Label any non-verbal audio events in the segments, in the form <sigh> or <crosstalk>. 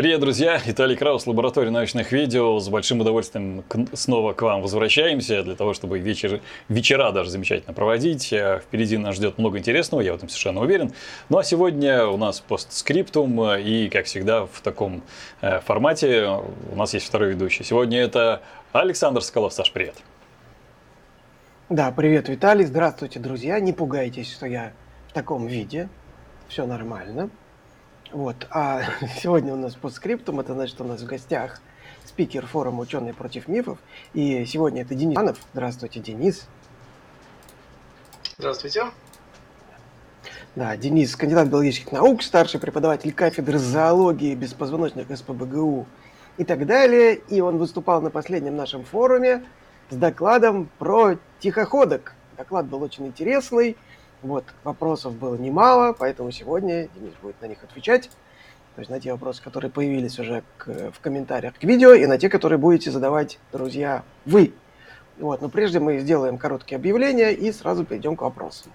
Привет, друзья! Виталий Краус, лаборатория научных видео. С большим удовольствием снова к вам возвращаемся для того, чтобы вечер, вечера даже замечательно проводить. Э, впереди нас ждет много интересного, я в этом совершенно уверен. Ну а сегодня у нас постскриптум э, и, как всегда, в таком э, формате у нас есть второй ведущий. Сегодня это Александр Скалов. Саш, привет! Да, привет, Виталий. Здравствуйте, друзья. Не пугайтесь, что я в таком виде. Все нормально. Вот. А <laughs> сегодня у нас по скриптум, это значит, у нас в гостях спикер форума «Ученые против мифов». И сегодня это Денис Иванов. Здравствуйте, Денис. Здравствуйте. Да, Денис, кандидат биологических наук, старший преподаватель кафедры зоологии беспозвоночных СПБГУ и так далее. И он выступал на последнем нашем форуме с докладом про тихоходок. Доклад был очень интересный. Вот, вопросов было немало, поэтому сегодня Денис будет на них отвечать. То есть на те вопросы, которые появились уже к, в комментариях к видео, и на те, которые будете задавать, друзья, вы. Вот, но прежде мы сделаем короткие объявления и сразу перейдем к вопросам.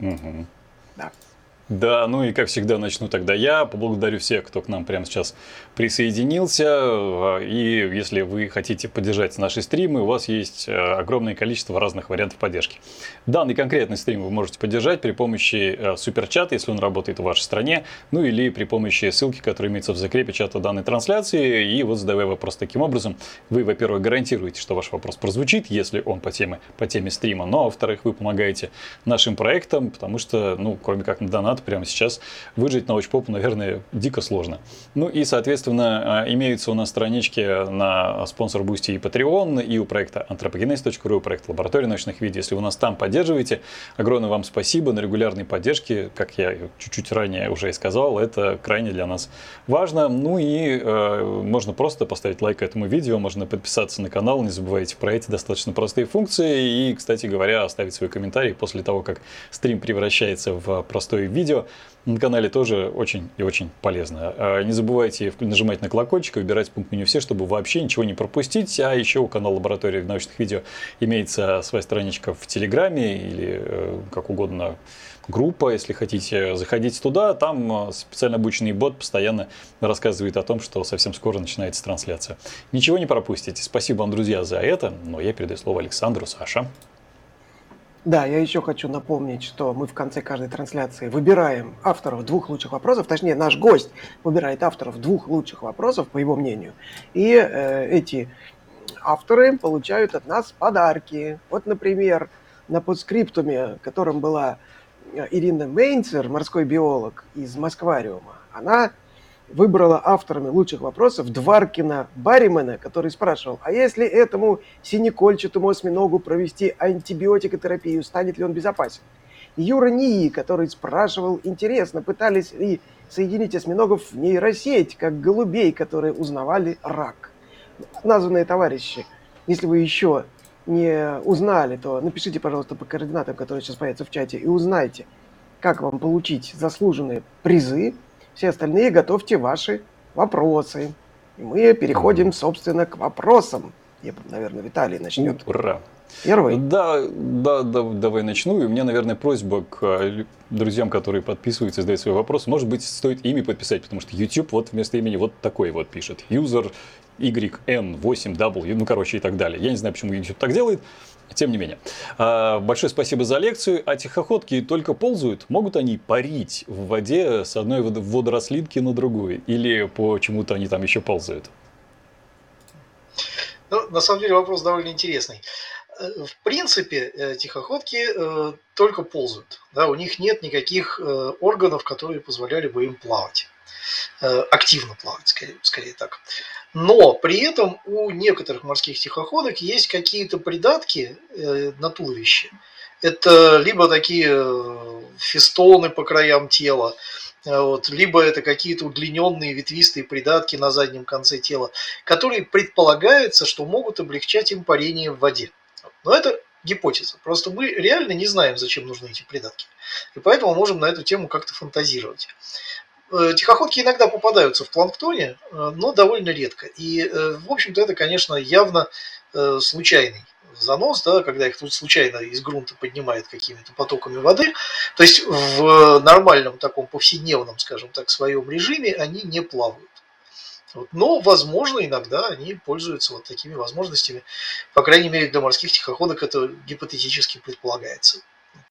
Угу. Да. Да, ну и как всегда начну тогда я. Поблагодарю всех, кто к нам прямо сейчас присоединился. И если вы хотите поддержать наши стримы, у вас есть э, огромное количество разных вариантов поддержки. Данный конкретный стрим вы можете поддержать при помощи э, суперчата, если он работает в вашей стране, ну или при помощи ссылки, которая имеется в закрепе чата данной трансляции. И вот задавая вопрос таким образом, вы, во-первых, гарантируете, что ваш вопрос прозвучит, если он по теме, по теме стрима, но, во-вторых, вы помогаете нашим проектам, потому что, ну, кроме как на донат, прямо сейчас выжить на научпопу, наверное, дико сложно. Ну и, соответственно, а, имеются у нас странички на Sponsr, Boosty и Patreon, и у проекта antropogenez.ru, у проекта Лаборатория научных видео. Если вы нас там поддерживаете, огромное вам спасибо на регулярной поддержке. Как я чуть-чуть ранее уже и сказал, это крайне для нас важно. Ну и э, можно просто поставить лайк этому видео, можно подписаться на канал, не забывайте про эти достаточно простые функции. И, кстати говоря, оставить свой комментарий после того, как стрим превращается в простое видео видео на канале тоже очень и очень полезно. А, не забывайте нажимать на колокольчик и выбирать пункт меню «Все», чтобы вообще ничего не пропустить. А еще у канала Лаборатории научных видео имеется своя страничка в Телеграме или э, как угодно группа, если хотите, заходите туда, там э, специально обученный бот постоянно рассказывает о том, что совсем скоро начинается трансляция. Ничего не пропустите. Спасибо вам, друзья, за это. Но я передаю слово Александру, Саша. Да, я еще хочу напомнить, что мы в конце каждой трансляции выбираем авторов двух лучших вопросов, точнее наш гость выбирает авторов двух лучших вопросов, по его мнению, и э, эти авторы получают от нас подарки. Вот, например, на подскриптуме, которым была э, Ирина Мейнцер, морской биолог из Москвариума, она выбрала авторами лучших вопросов Дваркина Барримена, который спрашивал, а если этому синекольчатому осьминогу провести антибиотикотерапию, станет ли он безопасен? Юра Нии, который спрашивал, интересно, пытались ли соединить осьминогов в нейросеть, как голубей, которые узнавали рак. Названные товарищи, если вы еще не узнали, то напишите, пожалуйста, по координатам, которые сейчас появятся в чате, и узнайте, как вам получить заслуженные призы все остальные готовьте ваши вопросы. И мы переходим, собственно, к вопросам. Я, наверное, Виталий начнет. Ура! Первый? Да, да, да, давай начну. И у меня, наверное, просьба к э, друзьям, которые подписываются и задают свои вопросы. Может быть, стоит ими подписать, потому что YouTube вот вместо имени вот такой вот пишет. User YN8W, ну, короче, и так далее. Я не знаю, почему YouTube так делает. Тем не менее. А, большое спасибо за лекцию. А тихоходки только ползают? Могут они парить в воде с одной водорослинки на другую? Или почему-то они там еще ползают? Ну, на самом деле вопрос довольно интересный. Э, в принципе, э, тихоходки э, только ползают. Да, у них нет никаких органов, которые позволяли бы им плавать. Активно плавать, скорее, скорее так. Но при этом у некоторых морских тихоходок есть какие-то придатки э, на туловище. Это либо такие э, фестоны по краям тела, э, вот, либо это какие-то удлиненные ветвистые придатки на заднем конце тела, которые предполагается, что могут облегчать им парение в воде. Но это гипотеза. Просто мы реально не знаем, зачем нужны эти придатки. И поэтому можем на эту тему как-то фантазировать. Э, тихоходки иногда попадаются в планктоне, э, но довольно редко. И, э, в общем-то, это, конечно, явно случайный занос, да, когда их тут случайно из грунта поднимает какими-то потоками воды. То есть в нормальном таком повседневном, скажем так, своем режиме они не плавают. Вот. Но, возможно, иногда они пользуются вот такими возможностями. По крайней мере, для морских тихоходок это гипотетически предполагается.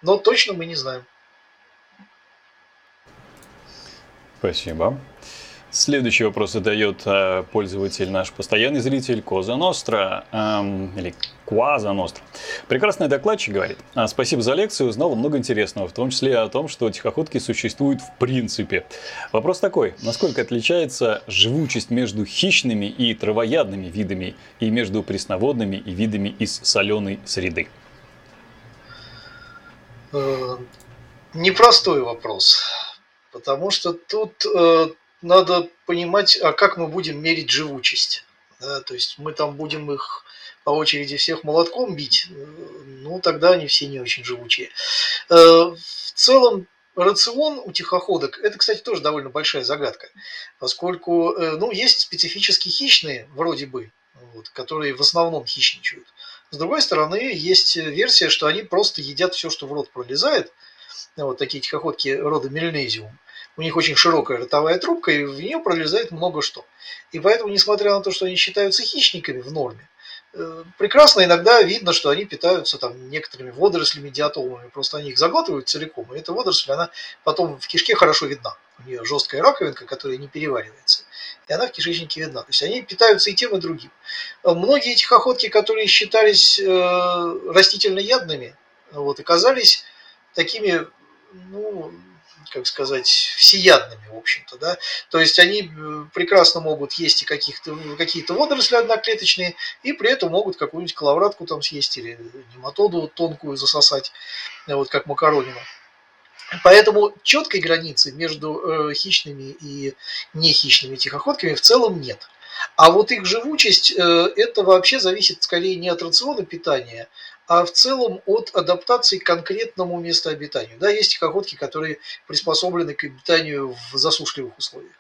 Но точно мы не знаем. Спасибо. Следующий вопрос задает э, пользователь, наш постоянный зритель Коза Ностра, эм, или Кваза Ностра. Прекрасный докладчик говорит, «А, спасибо за лекцию, узнал много интересного, в том числе о том, что тихоходки существуют в принципе. Вопрос такой, насколько отличается живучесть между хищными и травоядными видами и между пресноводными и видами из соленой среды? Э, непростой вопрос, потому что тут э, надо понимать, а как мы будем мерить живучесть. Да, то есть мы там будем их по очереди всех молотком бить, ну тогда они все не очень живучие. Э, в целом рацион у тихоходок, это, кстати, тоже довольно большая загадка, поскольку э, ну, есть специфически хищные, вроде бы, вот, которые в основном хищничают. С другой стороны, есть версия, что они просто едят все, что в рот пролезает, вот такие тихоходки рода Мельнезиум у них очень широкая ротовая трубка, и в нее пролезает много что. И поэтому, несмотря на то, что они считаются хищниками в норме, э, прекрасно иногда видно, что они питаются там некоторыми водорослями, диатомами. Просто они их заглатывают целиком, и эта водоросль, она потом в кишке хорошо видна. У нее жесткая раковинка, которая не переваривается. И она в кишечнике видна. То есть они питаются и тем, и другим. Э, многие тихоходки, которые считались э, растительноядными, вот, оказались такими, ну, как сказать, всеядными, в общем-то, да. То есть они э, прекрасно могут есть и каких-то, какие-то водоросли одноклеточные, и при этом могут какую-нибудь коловратку там съесть или нематоду тонкую засосать, вот как макаронину. Поэтому четкой границы между э, хищными и нехищными тихоходками в целом нет. А вот их живучесть, э, это вообще зависит скорее не от рациона питания, а в целом от адаптации к конкретному местообитанию. Да, есть тихоходки, которые приспособлены к обитанию в засушливых условиях.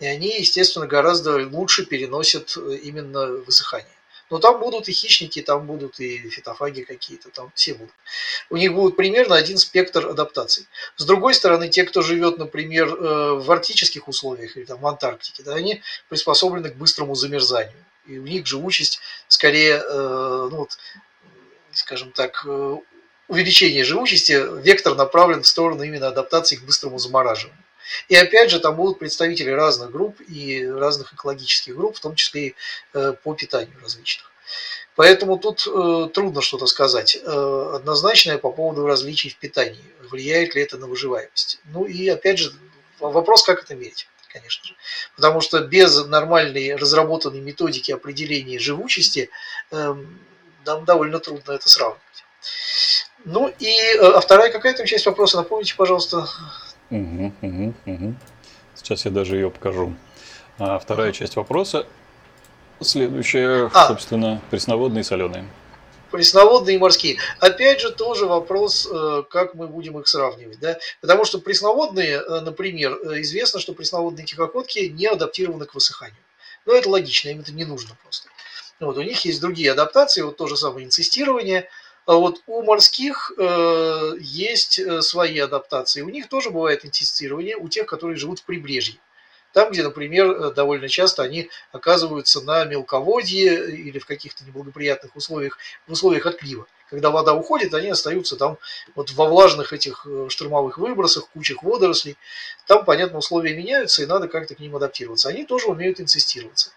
И они, естественно, гораздо лучше переносят э, именно высыхание. Но там будут и хищники, там будут и фитофаги какие-то, там все будут. У них будет примерно один спектр адаптаций. С другой стороны, те, кто живет, например, э, в арктических условиях или там в Антарктике, да, они приспособлены к быстрому замерзанию. И у них живучесть скорее э, ну, вот, скажем так, э, увеличение живучести, вектор направлен в сторону именно адаптации к быстрому замораживанию. И опять же, там будут представители разных групп и разных экологических групп, в том числе и э, по питанию различных. Поэтому тут э, трудно что-то сказать э, однозначное по поводу различий в питании. Влияет ли это на выживаемость? Ну и опять же, вопрос, как это мерить конечно же. Потому что без нормальной разработанной методики определения живучести эм, нам довольно трудно это сравнивать. Ну и э, а вторая какая там часть вопроса, напомните, пожалуйста. Угу, угу, угу. Сейчас я даже ее покажу. А вторая часть вопроса, следующая, а, собственно, пресноводные и соленые. Пресноводные и морские. Опять же, тоже вопрос, э, как мы будем их сравнивать. Да? Потому что пресноводные, э, например, известно, что пресноводные тихоходки не адаптированы к высыханию. Но это логично, им это не нужно просто. Вот, у них есть другие адаптации, вот то же самое инцестирование. А вот у морских э, есть э, свои адаптации. У них тоже бывает инцестирование, у тех, которые живут в прибрежье. Там, где, например, э, довольно часто они оказываются на мелководье или в каких-то неблагоприятных условиях, в условиях отлива когда вода уходит, они остаются там вот во влажных этих э, штормовых выбросах, кучах водорослей. Там, понятно, условия меняются, и надо как-то к ним адаптироваться. Они тоже умеют инцестироваться.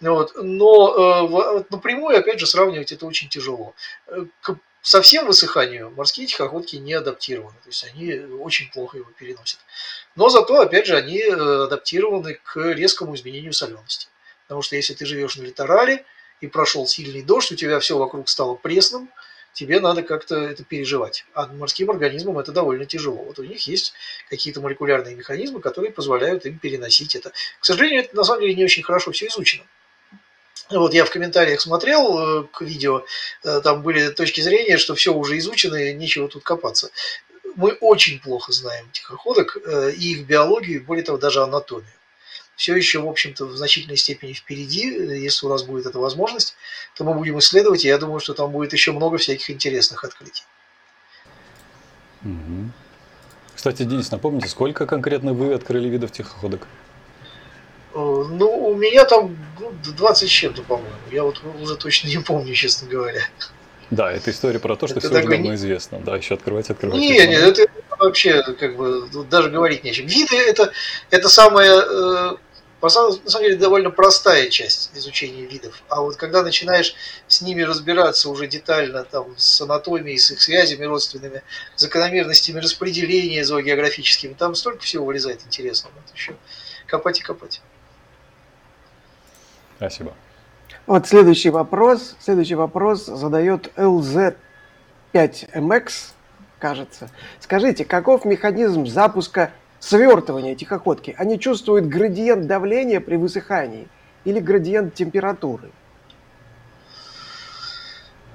Вот. Но э, напрямую, опять же, сравнивать это очень тяжело. Э, к совсем высыханию морские тихоходки не адаптированы. То есть они очень плохо его переносят. Но зато, опять же, они адаптированы к резкому изменению солености. Потому что если ты живешь на литорале и прошел сильный дождь, у тебя все вокруг стало пресным, тебе надо как-то это переживать. А морским организмам это довольно тяжело. Вот у них есть какие-то молекулярные механизмы, которые позволяют им переносить это. К сожалению, это на самом деле не очень хорошо все изучено. Вот я в комментариях смотрел э, к видео, э, там были точки зрения, что все уже изучено, и нечего тут копаться. Мы очень плохо знаем тихоходок э, и их биологию, более того, даже анатомию все еще, в общем-то, в значительной степени впереди. Если у нас будет эта возможность, то мы будем исследовать, и я думаю, что там будет еще много всяких интересных открытий. Кстати, Денис, напомните, сколько конкретно вы открыли видов тихоходок? Ну, у меня там 20 ну, с чем-то, по-моему. Я вот уже точно не помню, честно говоря. Да, это история про то, что это все уже давно не... известно. Да, еще открывать, открывать. Нет, нет, это вообще как бы даже говорить нечем. Виды это, это самое, э, на самом деле, довольно простая часть изучения видов. А вот когда начинаешь с ними разбираться уже детально, там, с анатомией, с их связями родственными, закономерностями распределения зоогеографическими, там столько всего вылезает интересного. Это еще копать и копать. Спасибо. Вот следующий вопрос. Следующий вопрос задает LZ5MX, кажется. Скажите, каков механизм запуска свертывания тихоходки? Они чувствуют градиент давления при высыхании или градиент температуры?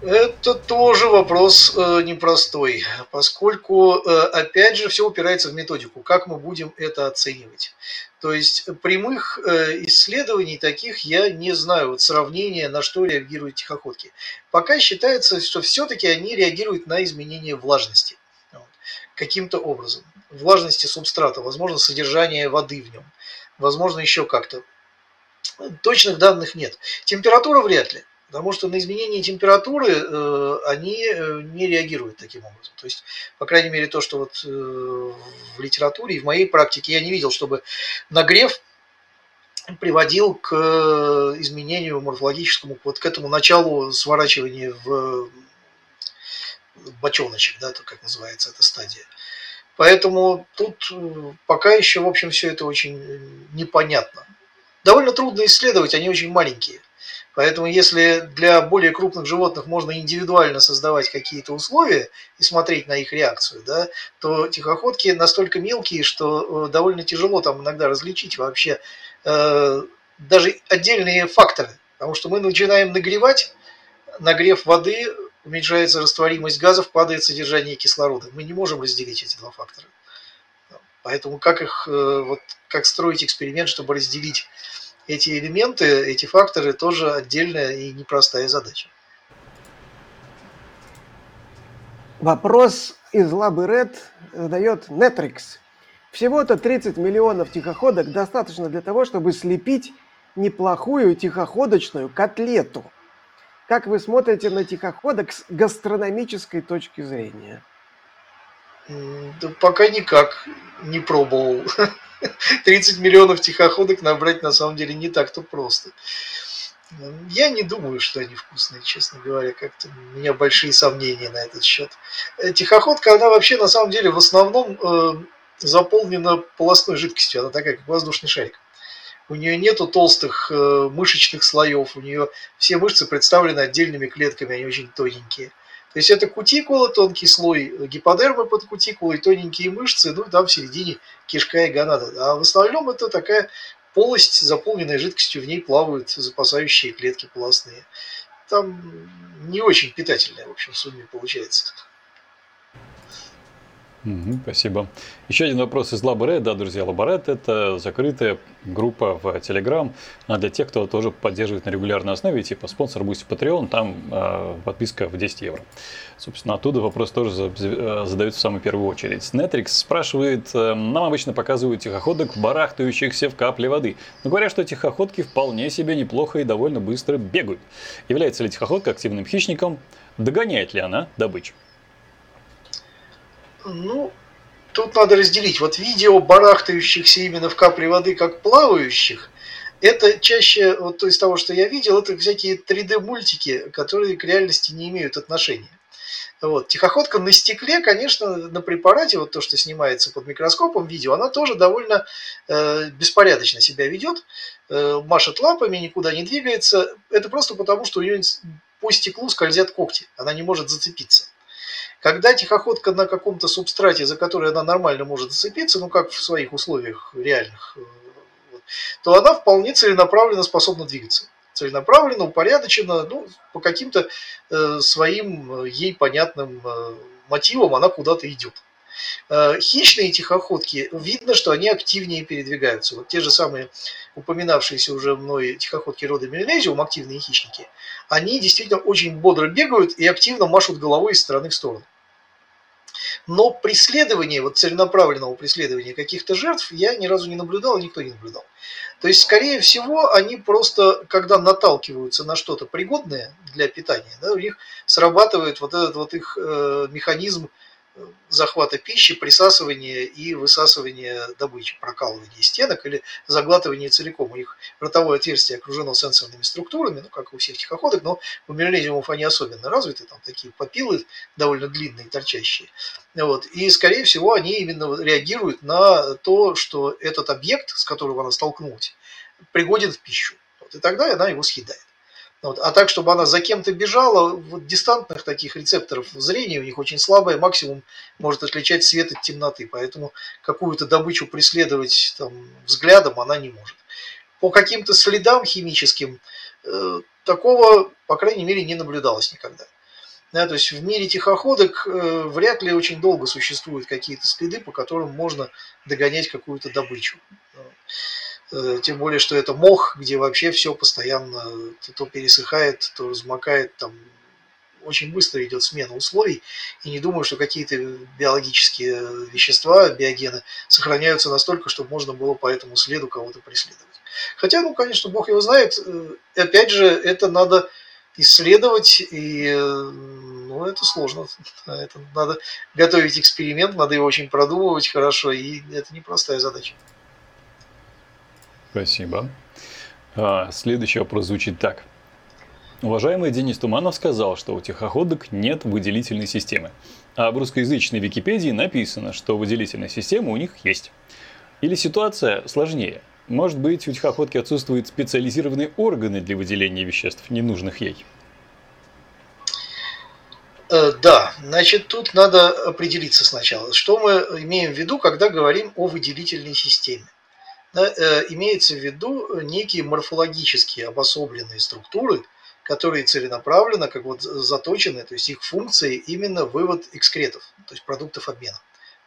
Это тоже вопрос э, непростой, поскольку, э, опять же, все упирается в методику, как мы будем это оценивать. То есть прямых э, исследований таких я не знаю, вот сравнения, на что реагируют тихоходки. Пока считается, что все-таки они реагируют на изменение влажности каким-то образом. Влажности субстрата, возможно, содержание воды в нем, возможно, еще как-то. Точных данных нет. Температура вряд ли. Потому что на изменение температуры э, они э, не реагируют таким образом. То есть, по крайней мере, то, что вот э, в литературе и в моей практике я не видел, чтобы нагрев приводил к изменению морфологическому, вот к этому началу сворачивания в бочоночек, да, то как называется эта стадия. Поэтому тут пока еще, в общем, все это очень непонятно. Довольно трудно исследовать, они очень маленькие. Поэтому если для более крупных животных можно индивидуально создавать какие-то условия и смотреть на их реакцию, да, то тихоходки настолько мелкие, что э, довольно тяжело там иногда различить вообще э, даже отдельные факторы. Потому что мы начинаем нагревать, нагрев воды, уменьшается растворимость газов, падает содержание кислорода. Мы не можем разделить эти два фактора. Поэтому как их, э, вот, как строить эксперимент, чтобы разделить эти элементы, эти факторы тоже отдельная и непростая задача. Вопрос из Лабы Red задает Netrix. Всего-то 30 миллионов тихоходок достаточно для того, чтобы слепить неплохую тихоходочную котлету. Как вы смотрите на тихоходок с гастрономической точки зрения? Да пока никак не пробовал. <laughs> <laughs> 30 миллионов тихоходок набрать на самом деле не так-то просто. Я не думаю, что они вкусные, честно говоря. Как-то у меня большие сомнения на этот счет. Э, тихоходка, она вообще на самом деле в основном э, заполнена полостной жидкостью. Она такая, как воздушный шарик. У нее нету толстых э, мышечных слоев. У нее все мышцы представлены отдельными клетками, они очень тоненькие. То есть это кутикула, тонкий слой гиподермы под кутикулой, тоненькие мышцы, ну и там в середине кишка и гонада. А в основном это такая полость, заполненная жидкостью, в ней плавают запасающие клетки полостные. Там не очень питательная, в общем, в сумме получается. Спасибо. Еще один вопрос из Лаборет. Да, друзья, Лаборет – это закрытая группа в Telegram для тех, кто тоже поддерживает на регулярной основе, типа Sponsr, Boosty, Patreon, там э, подписка в 10 евро. Собственно, оттуда вопрос тоже э, задают в самую первую очередь. Netrix спрашивает, э, нам обычно показывают тихоходок, барахтающихся в капле воды, но говорят, что тихоходки вполне себе неплохо и довольно быстро бегают. Является ли тихоходка активным хищником? Догоняет ли она добычу? Ну, тут надо разделить. Вот видео барахтающихся именно в капле воды, как плавающих, это чаще, вот из того, что я видел, это всякие 3D-мультики, которые к реальности не имеют отношения. Вот. Тихоходка на стекле, конечно, на препарате, вот то, что снимается под микроскопом видео, она тоже довольно э, беспорядочно себя ведет, э, машет лапами, никуда не двигается. Это просто потому, что у нее по стеклу скользят когти, она не может зацепиться. Когда тихоходка на каком-то субстрате, за который она нормально может зацепиться, ну как в своих условиях реальных, э, то она вполне целенаправленно способна двигаться. Целенаправленно, упорядоченно, ну, по каким-то э, своим э, ей понятным мотивам она куда-то идет. Э, хищные тихоходки, видно, что они активнее передвигаются. Вот те же самые упоминавшиеся уже мной тихоходки рода Мелезиум, активные хищники, они действительно очень бодро бегают и активно машут головой из стороны в сторону. Но преследование, вот целенаправленного преследования каких-то жертв я ни разу не наблюдал, никто не наблюдал. То есть, скорее всего, они просто, когда наталкиваются на что-то пригодное для питания, да, у них срабатывает вот этот вот их э, механизм захвата пищи, присасывания и высасывания добычи, прокалывания стенок или заглатывания целиком. У них ротовое отверстие окружено сенсорными структурами, ну, как у всех тихоходок, но у мерлезиумов они особенно развиты, там такие попилы довольно длинные, торчащие. Вот. И, скорее всего, они именно реагируют на то, что этот объект, с которым она столкнулась, пригоден в пищу. Вот. И тогда она его съедает. Вот. А так, чтобы она за кем-то бежала, вот дистантных таких рецепторов зрения у них очень слабое, максимум может отличать свет от темноты, поэтому какую-то добычу преследовать там, взглядом она не может. По каким-то следам химическим э, такого, по крайней мере, не наблюдалось никогда. Да, то есть в мире тихоходок э, вряд ли очень долго существуют какие-то следы, по которым можно догонять какую-то добычу. Э, тем более, что это мох, где вообще все постоянно то пересыхает, то размокает, там очень быстро идет смена условий, и не думаю, что какие-то биологические вещества, биогены, сохраняются настолько, чтобы можно было по этому следу кого-то преследовать. Хотя, ну, конечно, Бог его знает, э, опять же, это надо исследовать, и ну, это сложно. <laughs> Это надо готовить эксперимент, надо его очень продумывать хорошо, и это непростая задача. Спасибо. А, следующий вопрос звучит так. Уважаемый Денис Туманов сказал, что у тихоходок нет выделительной системы. А в русскоязычной Википедии написано, что выделительная система у них есть. Или ситуация сложнее. Может быть, у тихоходки отсутствуют специализированные органы для выделения веществ, ненужных ей? Э, да, значит, тут надо определиться сначала, что мы имеем в виду, когда говорим о выделительной системе да, э, имеется в виду некие морфологические обособленные структуры, которые целенаправленно, как вот заточены, то есть их функции именно вывод экскретов, то есть продуктов обмена.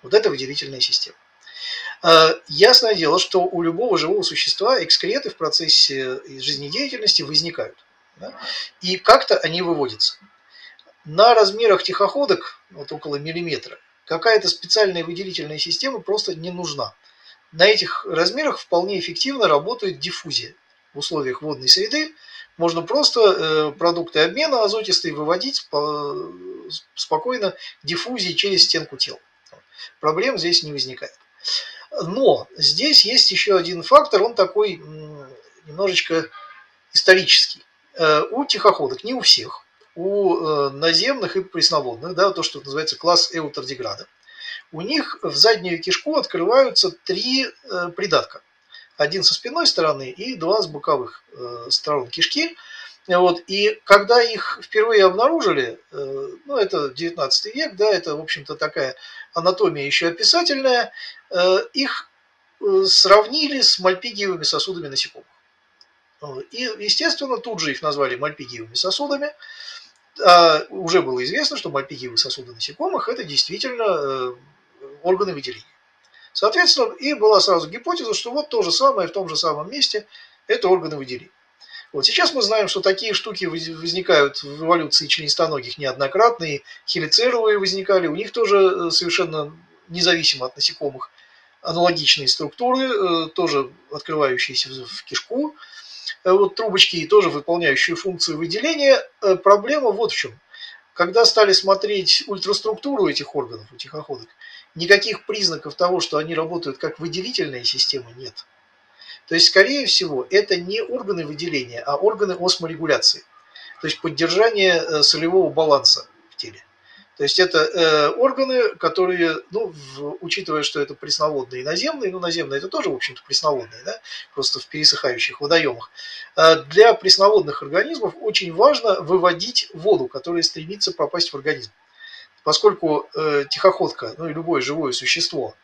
Вот это выделительная система. Э, ясное дело, что у любого живого существа экскреты в процессе жизнедеятельности возникают. Да? И как-то они выводятся. На размерах тихоходок, вот около миллиметра, какая-то специальная выделительная система просто не нужна на этих размерах вполне эффективно работает диффузия. В условиях водной среды можно просто э, продукты обмена азотистые выводить спокойно диффузией через стенку тела. Проблем здесь не возникает. Но здесь есть еще один фактор, он такой немножечко исторический. Э, у тихоходок, не у всех, у э, наземных и пресноводных, да, то, что называется класс эутердеграда, у них в заднюю кишку открываются три э, придатка. Один со спинной стороны и два с боковых э, сторон кишки. Вот, и когда их впервые обнаружили, э, ну это 19 век, да, это, в общем-то, такая анатомия еще описательная, их сравнили с мальпигиевыми сосудами насекомых. И, естественно, тут же их назвали мальпигиевыми сосудами. А уже было известно, что мальпигиевые сосуды насекомых – это действительно органы выделения. Соответственно, и была сразу гипотеза, что вот то же самое в том же самом месте – это органы выделения. Вот сейчас мы знаем, что такие штуки возникают в эволюции членистоногих неоднократно, и хелицеровые возникали, у них тоже э, совершенно независимо от насекомых аналогичные структуры, э, тоже открывающиеся в кишку, э, вот трубочки и тоже выполняющие функцию выделения. Проблема вот в чем. Когда стали смотреть ультраструктуру этих органов, у тихоходок, никаких признаков того, что они работают как выделительная система, нет. То есть, скорее всего, это не органы выделения, а органы осморегуляции. То есть поддержание э, солевого баланса в теле. То есть это э, органы, которые, ну, в, учитывая, что это пресноводные и наземные, ну, наземные это тоже, в общем-то, пресноводные, да, просто в пересыхающих водоемах. Э, для пресноводных организмов очень важно выводить воду, которая стремится попасть в организм поскольку э, тихоходка, ну и любое живое существо,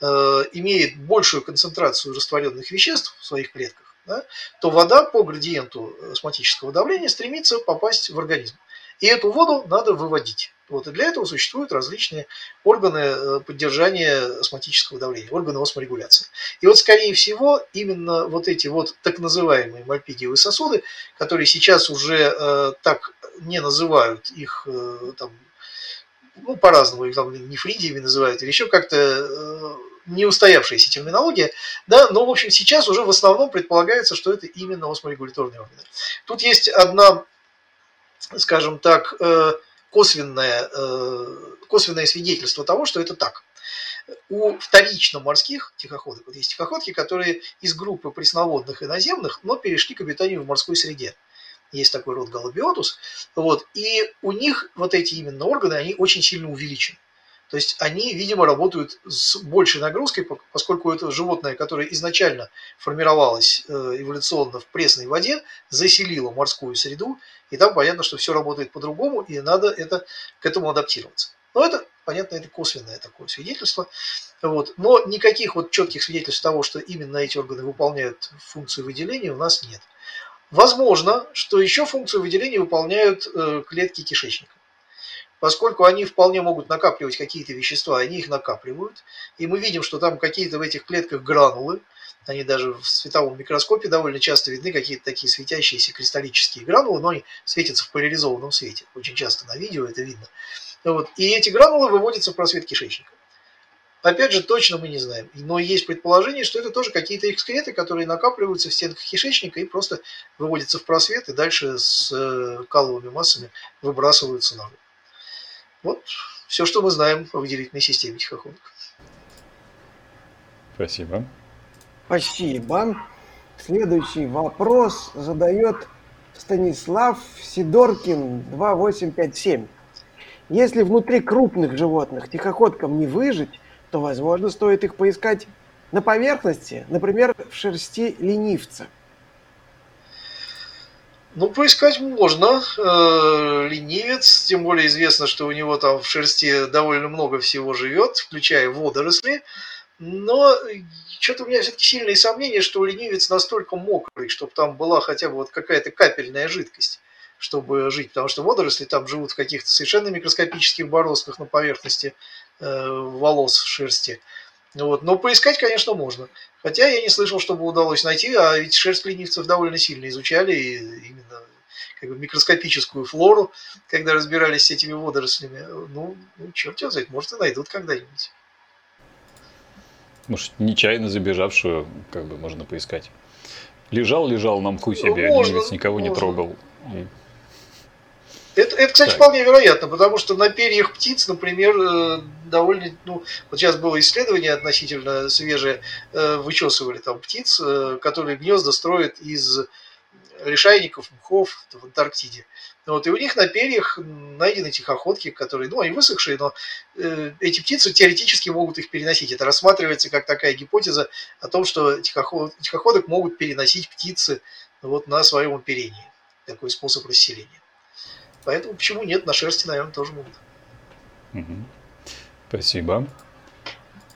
э, имеет большую концентрацию растворенных веществ в своих клетках, да, то вода по градиенту осмотического давления стремится попасть в организм. И эту воду надо выводить. Вот, и для этого существуют различные органы э, поддержания осмотического давления, органы осморегуляции. И вот, скорее всего, именно вот эти вот так называемые мальпигиевые сосуды, которые сейчас уже э, так не называют их э, там, ну, по-разному, их там нефридиями называют, или еще как-то, э, не устоявшаяся терминология, да, но, в общем, сейчас уже в основном предполагается, что это именно осморегуляторные органы. Тут есть одна, скажем так, э, косвенное, э, косвенное свидетельство того, что это так. У вторично морских тихоходок, вот есть тихоходки, которые из группы пресноводных и наземных, но перешли к обитанию в морской среде. Есть такой род галобиотус. Вот, и у них вот эти именно органы, они очень сильно увеличены. То есть они, видимо, работают с большей нагрузкой, поскольку это животное, которое изначально формировалось э, эволюционно в пресной воде, заселило морскую среду, и там понятно, что все работает по-другому, и надо это, к этому адаптироваться. Но это, понятно, это косвенное такое свидетельство. Вот. Но никаких вот четких свидетельств того, что именно эти органы выполняют функцию выделения, у нас нет. Возможно, что еще функцию выделения выполняют э, клетки кишечника поскольку они вполне могут накапливать какие-то вещества, они их накапливают, и мы видим, что там какие-то в этих клетках гранулы, они даже в световом микроскопе довольно часто видны, какие-то такие светящиеся кристаллические гранулы, но они светятся в поляризованном свете. Очень часто на видео это видно. Вот. И эти гранулы выводятся в просвет кишечника. Опять же, точно мы не знаем. Но есть предположение, что это тоже какие-то экскреты, которые накапливаются в стенках кишечника и просто выводятся в просвет и дальше с э, каловыми массами выбрасываются наружу. Вот все, что мы знаем о выделительной системе тихоходок. Спасибо. Спасибо. Следующий вопрос задает Станислав Сидоркин 2857. Если внутри крупных животных тихоходкам не выжить, то, возможно, стоит их поискать на поверхности, например, в шерсти ленивца – ну, поискать можно. Э, ленивец, тем более известно, что у него там в шерсти довольно много всего живет, включая водоросли. Но что-то у меня все-таки сильные сомнения, что ленивец настолько мокрый, чтобы там была хотя бы вот какая-то капельная жидкость, чтобы жить. Потому что водоросли там живут в каких-то совершенно микроскопических бороздках на поверхности э, волос шерсти. Вот. Но поискать, конечно, можно. Хотя я не слышал, чтобы удалось найти, а ведь шерсть ленивцев довольно сильно изучали, и именно как бы микроскопическую флору, когда разбирались с этими водорослями. Ну, ну черт его знает, может и найдут когда-нибудь. Может, нечаянно забежавшую, как бы можно поискать. Лежал, лежал на мху себе, можно, ленивец никого можно. не трогал. И это, это, кстати, так. вполне вероятно, потому что на перьях птиц, например, э, довольно, ну, вот сейчас было исследование относительно свежее, э, вычесывали там птиц, э, которые гнезда строят из лишайников, мхов в Антарктиде. Вот, и у них на перьях найдены тихоходки, которые, ну, они высохшие, но э, эти птицы теоретически могут их переносить. Это рассматривается как такая гипотеза о том, что тихоход, тихоходок могут переносить птицы вот, на своем оперении. Такой способ расселения. Поэтому почему нет, на шерсти, наверное, тоже могут. Угу. Спасибо.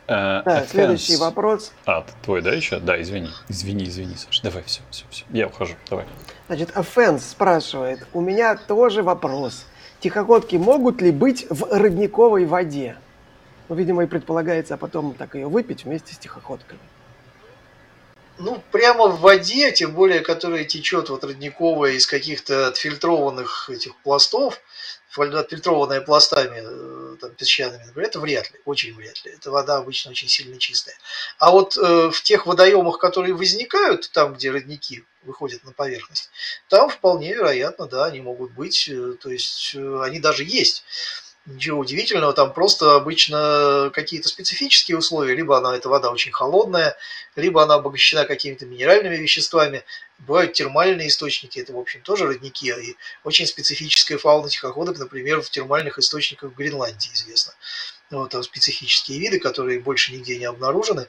Uh, да, следующий вопрос. А, твой, да, еще? Да, извини. Извини, извини, Саша. Давай, все, все, все. Я ухожу, давай. Значит, Offense спрашивает, у меня тоже вопрос. Тихоходки могут ли быть в родниковой воде? Ну, видимо, и предполагается, а потом так ее выпить вместе с тихоходками ну, прямо в воде, тем более, которая течет вот родниковая из каких-то отфильтрованных этих пластов, отфильтрованная пластами э, там, песчаными, например, это вряд ли, очень вряд ли. Эта вода обычно очень сильно чистая. А вот э, в тех водоемах, которые возникают там, где родники выходят на поверхность, там вполне вероятно, да, они могут быть, э, то есть э, они даже есть. Ничего удивительного, там просто обычно какие-то специфические условия, либо она, эта вода очень холодная, либо она обогащена какими-то минеральными веществами, бывают термальные источники, это, в общем, тоже родники, и очень специфическая фауна тихоходок, например, в термальных источниках в Гренландии известно. Вот, там специфические виды, которые больше нигде не обнаружены.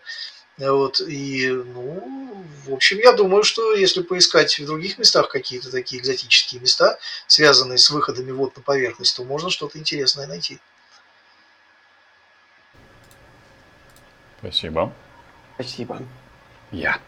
Вот, и, ну, в общем, я думаю, что если поискать в других местах какие-то такие экзотические места, связанные с выходами вод на поверхность, то можно что-то интересное найти. Спасибо. Спасибо. Я.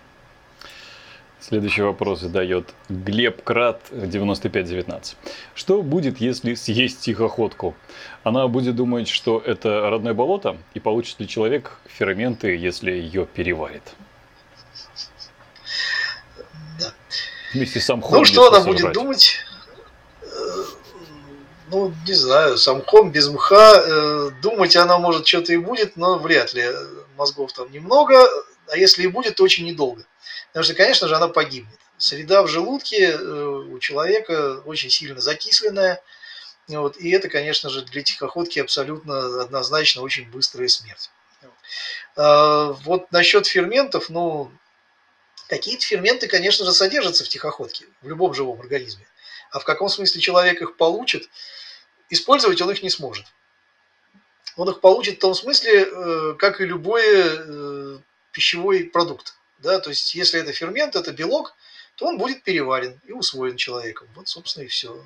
Следующий вопрос задает Глеб Крат 9519. Что будет, если съесть тихоходку? Она будет думать, что это родное болото, и получит ли человек ферменты, если ее переварит? Да. Вместе с Ну, что она будет думать? Ну, не знаю, сам хом без мха, э, думать она может что-то и будет, но вряд ли. Мозгов там немного, а если и будет, то очень недолго. Потому что, конечно же, она погибнет. Среда в желудке э, у человека очень сильно закисленная, вот, и это, конечно же, для тихоходки абсолютно однозначно очень быстрая смерть. А, вот насчет ферментов, ну, какие-то ферменты, конечно же, содержатся в тихоходке, в любом живом организме. А в каком смысле человек их получит, использовать он их не сможет. Он их получит в том смысле, э, как и любой э, пищевой продукт. Да? То есть, если это фермент, это белок, то он будет переварен и усвоен человеком. Вот, собственно, и все.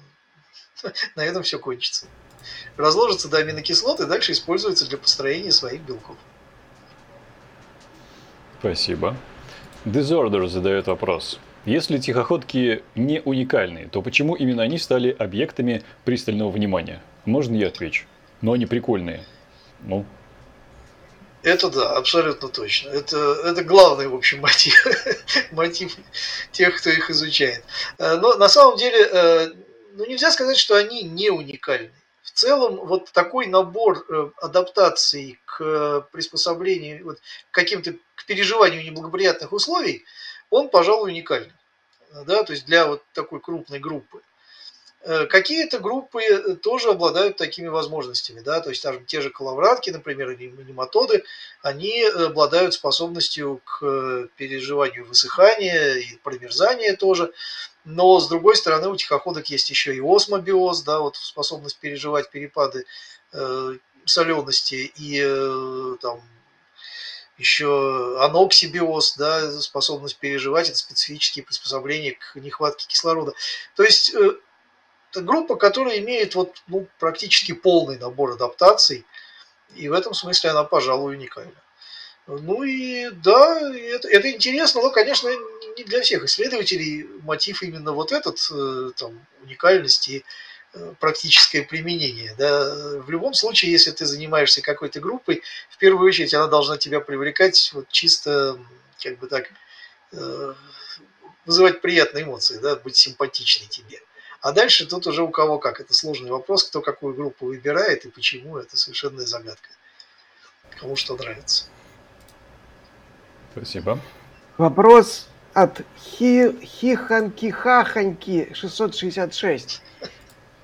<laughs> На этом все кончится. Разложится до аминокислот и дальше используется для построения своих белков. Спасибо. Disorder задает вопрос. Если тихоходки не уникальные, то почему именно они стали объектами пристального внимания? Можно я отвечу? Но они прикольные. Ну, это да, абсолютно точно. Это, это главный, в общем, <laughs> мотив, мотив тех, кто их изучает. Э, но на самом деле, э, ну, нельзя сказать, что они не уникальны. В целом, вот такой набор э, адаптаций к приспособлению, вот, к каким-то к переживанию неблагоприятных условий, он, пожалуй, уникальный. Да, то есть для вот такой крупной группы. Э, какие-то группы тоже обладают такими возможностями, да, то есть там те же коловратки, например, или нематоды, они обладают способностью к переживанию высыхания и промерзания тоже. Но, с другой стороны, у тихоходок есть еще и осмобиоз, да, вот способность переживать перепады э, солености и э, там еще аноксибиоз, да, способность переживать, это специфические приспособления к нехватке кислорода. То есть э, группа, которая имеет вот, ну, практически полный набор адаптаций, и в этом смысле она, пожалуй, уникальна. Ну и да, это, это интересно, но, конечно, не для всех исследователей мотив именно вот этот, э, там, уникальность и э, практическое применение. Да. В любом случае, если ты занимаешься какой-то группой, в первую очередь она должна тебя привлекать вот чисто, как бы так, э, вызывать приятные эмоции, да, быть симпатичной тебе. А дальше тут уже у кого как. Это сложный вопрос, кто какую группу выбирает и почему, это совершенная загадка. Кому что нравится. Спасибо. Вопрос от Хи, Хиханки-Хаханьки 666.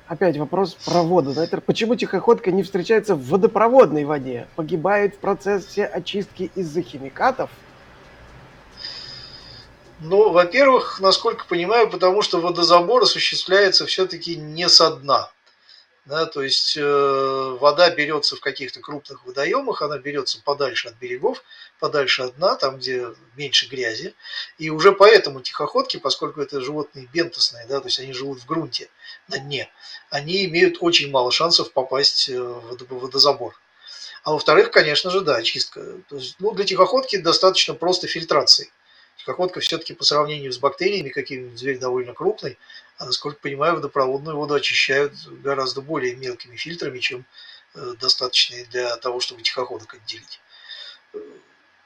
Опять вопрос про воду. Почему тихоходка не встречается в водопроводной воде? Погибает в процессе очистки из-за химикатов? Ну, во-первых, насколько понимаю, потому что водозабор осуществляется все-таки не со дна. Да, то есть э, вода берется в каких-то крупных водоемах, она берется подальше от берегов, подальше от дна, там, где меньше грязи. И уже поэтому тихоходки, поскольку это животные бентосные, да, то есть они живут в грунте, на дне, они имеют очень мало шансов попасть э, в водозабор. А во-вторых, конечно же, да, очистка. То есть, ну, для тихоходки достаточно просто фильтрации. Тихоходка все-таки по сравнению с бактериями, какими зверь довольно крупный, а насколько понимаю, водопроводную воду очищают гораздо более мелкими фильтрами, чем э, достаточные для того, чтобы тихоходок отделить.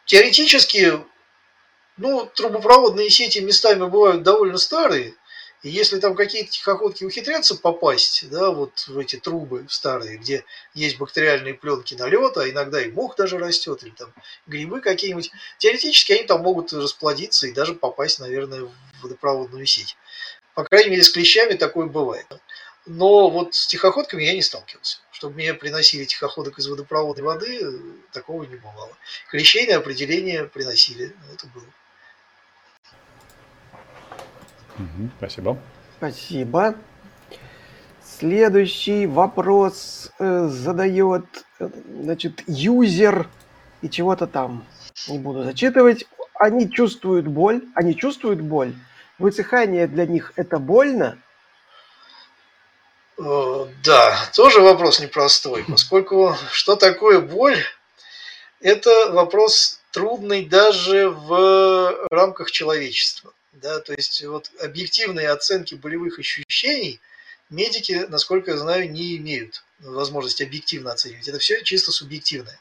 Теоретически, ну, трубопроводные сети местами бывают довольно старые, и если там какие-то тихоходки ухитрятся попасть, да, вот в эти трубы старые, где есть бактериальные пленки налета, а иногда и мох даже растет, или там грибы какие-нибудь, теоретически они там могут расплодиться и даже попасть, наверное, в водопроводную сеть. По крайней мере, с клещами такое бывает. Но вот с тихоходками я не сталкивался. Чтобы мне приносили тихоходок из водопроводной воды, такого не бывало. Клещей на определение приносили. Это было. Спасибо. Спасибо. Следующий вопрос э, задает, э, значит, юзер и чего-то там. Не буду зачитывать. Они чувствуют боль. Они чувствуют боль. Высыхание для них это больно? Э, да, тоже вопрос непростой, поскольку что такое боль, это вопрос трудный даже в рамках человечества. Да, то есть вот объективные оценки болевых ощущений медики, насколько я знаю, не имеют возможности объективно оценивать. Это все чисто субъективное.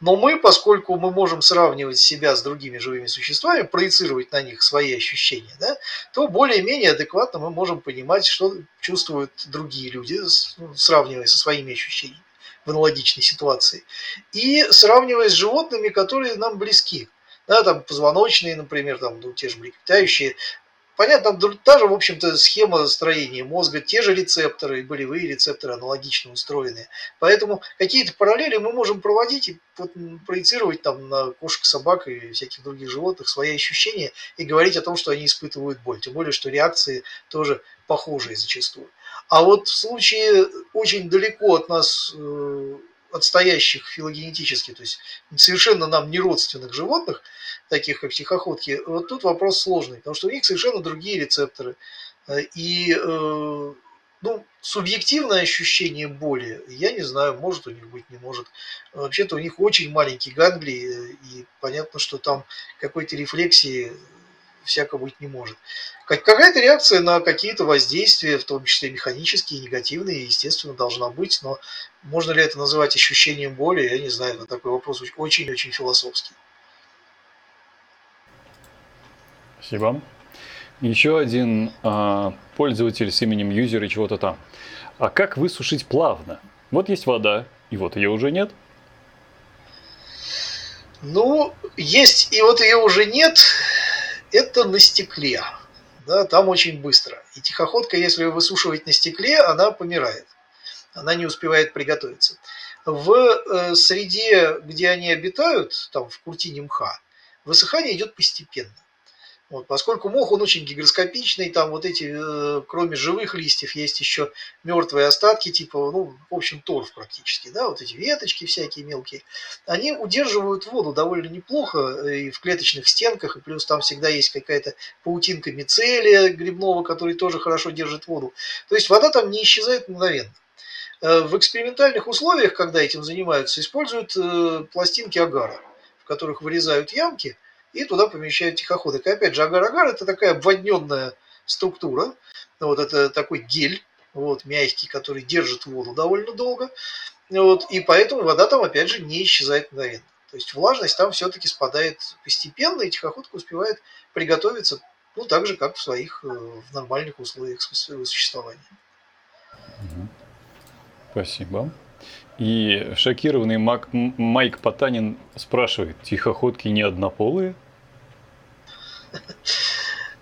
Но мы, поскольку мы можем сравнивать себя с другими живыми существами, проецировать на них свои ощущения, да, то более-менее адекватно мы можем понимать, что чувствуют другие люди, ну, сравнивая со своими ощущениями в аналогичной ситуации. И сравнивая с животными, которые нам близки. Да, там позвоночные, например, там, ну, те же млекопитающие, Понятно, та же, в общем-то, схема строения мозга, те же рецепторы, болевые рецепторы аналогично устроены. Поэтому какие-то параллели мы можем проводить и проецировать там на кошек, собак и всяких других животных свои ощущения и говорить о том, что они испытывают боль. Тем более, что реакции тоже похожие зачастую. А вот в случае очень далеко от нас э, отстоящих филогенетически, то есть совершенно нам не родственных животных, таких как тихоходки, вот тут вопрос сложный, потому что у них совершенно другие рецепторы. Э, и э, ну, субъективное ощущение боли, я не знаю, может у них быть, не может. Вообще-то у них очень маленький ганглий, э, и понятно, что там какой-то рефлексии всяко быть не может. Какая-то реакция на какие-то воздействия, в том числе механические, негативные, естественно, должна быть, но можно ли это называть ощущением боли, я не знаю, это такой вопрос очень-очень философский. Спасибо. Еще один а, пользователь с именем юзер и чего-то там. А как высушить плавно? Вот есть вода, и вот ее уже нет. Ну, есть, и вот ее уже нет это на стекле. Да, там очень быстро. И тихоходка, если ее высушивать на стекле, она помирает. Она не успевает приготовиться. В э, среде, где они обитают, там в куртине мха, высыхание идет постепенно. Вот, поскольку мох, он очень гигроскопичный, там вот эти, э, кроме живых листьев, есть еще мертвые остатки, типа, ну, в общем, торф практически, да, вот эти веточки всякие мелкие, они удерживают воду довольно неплохо э, и в клеточных стенках, и плюс там всегда есть какая-то паутинка мицелия грибного, который тоже хорошо держит воду. То есть вода там не исчезает мгновенно. Э, в экспериментальных условиях, когда этим занимаются, используют пластинки агара, в которых вырезают ямки – и туда помещают тихоходок. И опять же, агар-агар это такая обводненная структура, вот это такой гель, вот, мягкий, который держит воду довольно долго, вот, и поэтому вода там, опять же, не исчезает мгновенно. То есть влажность там все-таки спадает постепенно, и тихоходка успевает приготовиться, ну, так же, как в своих э, в нормальных условиях существования. Спасибо. И шокированный Мак, Майк Потанин спрашивает, тихоходки не однополые?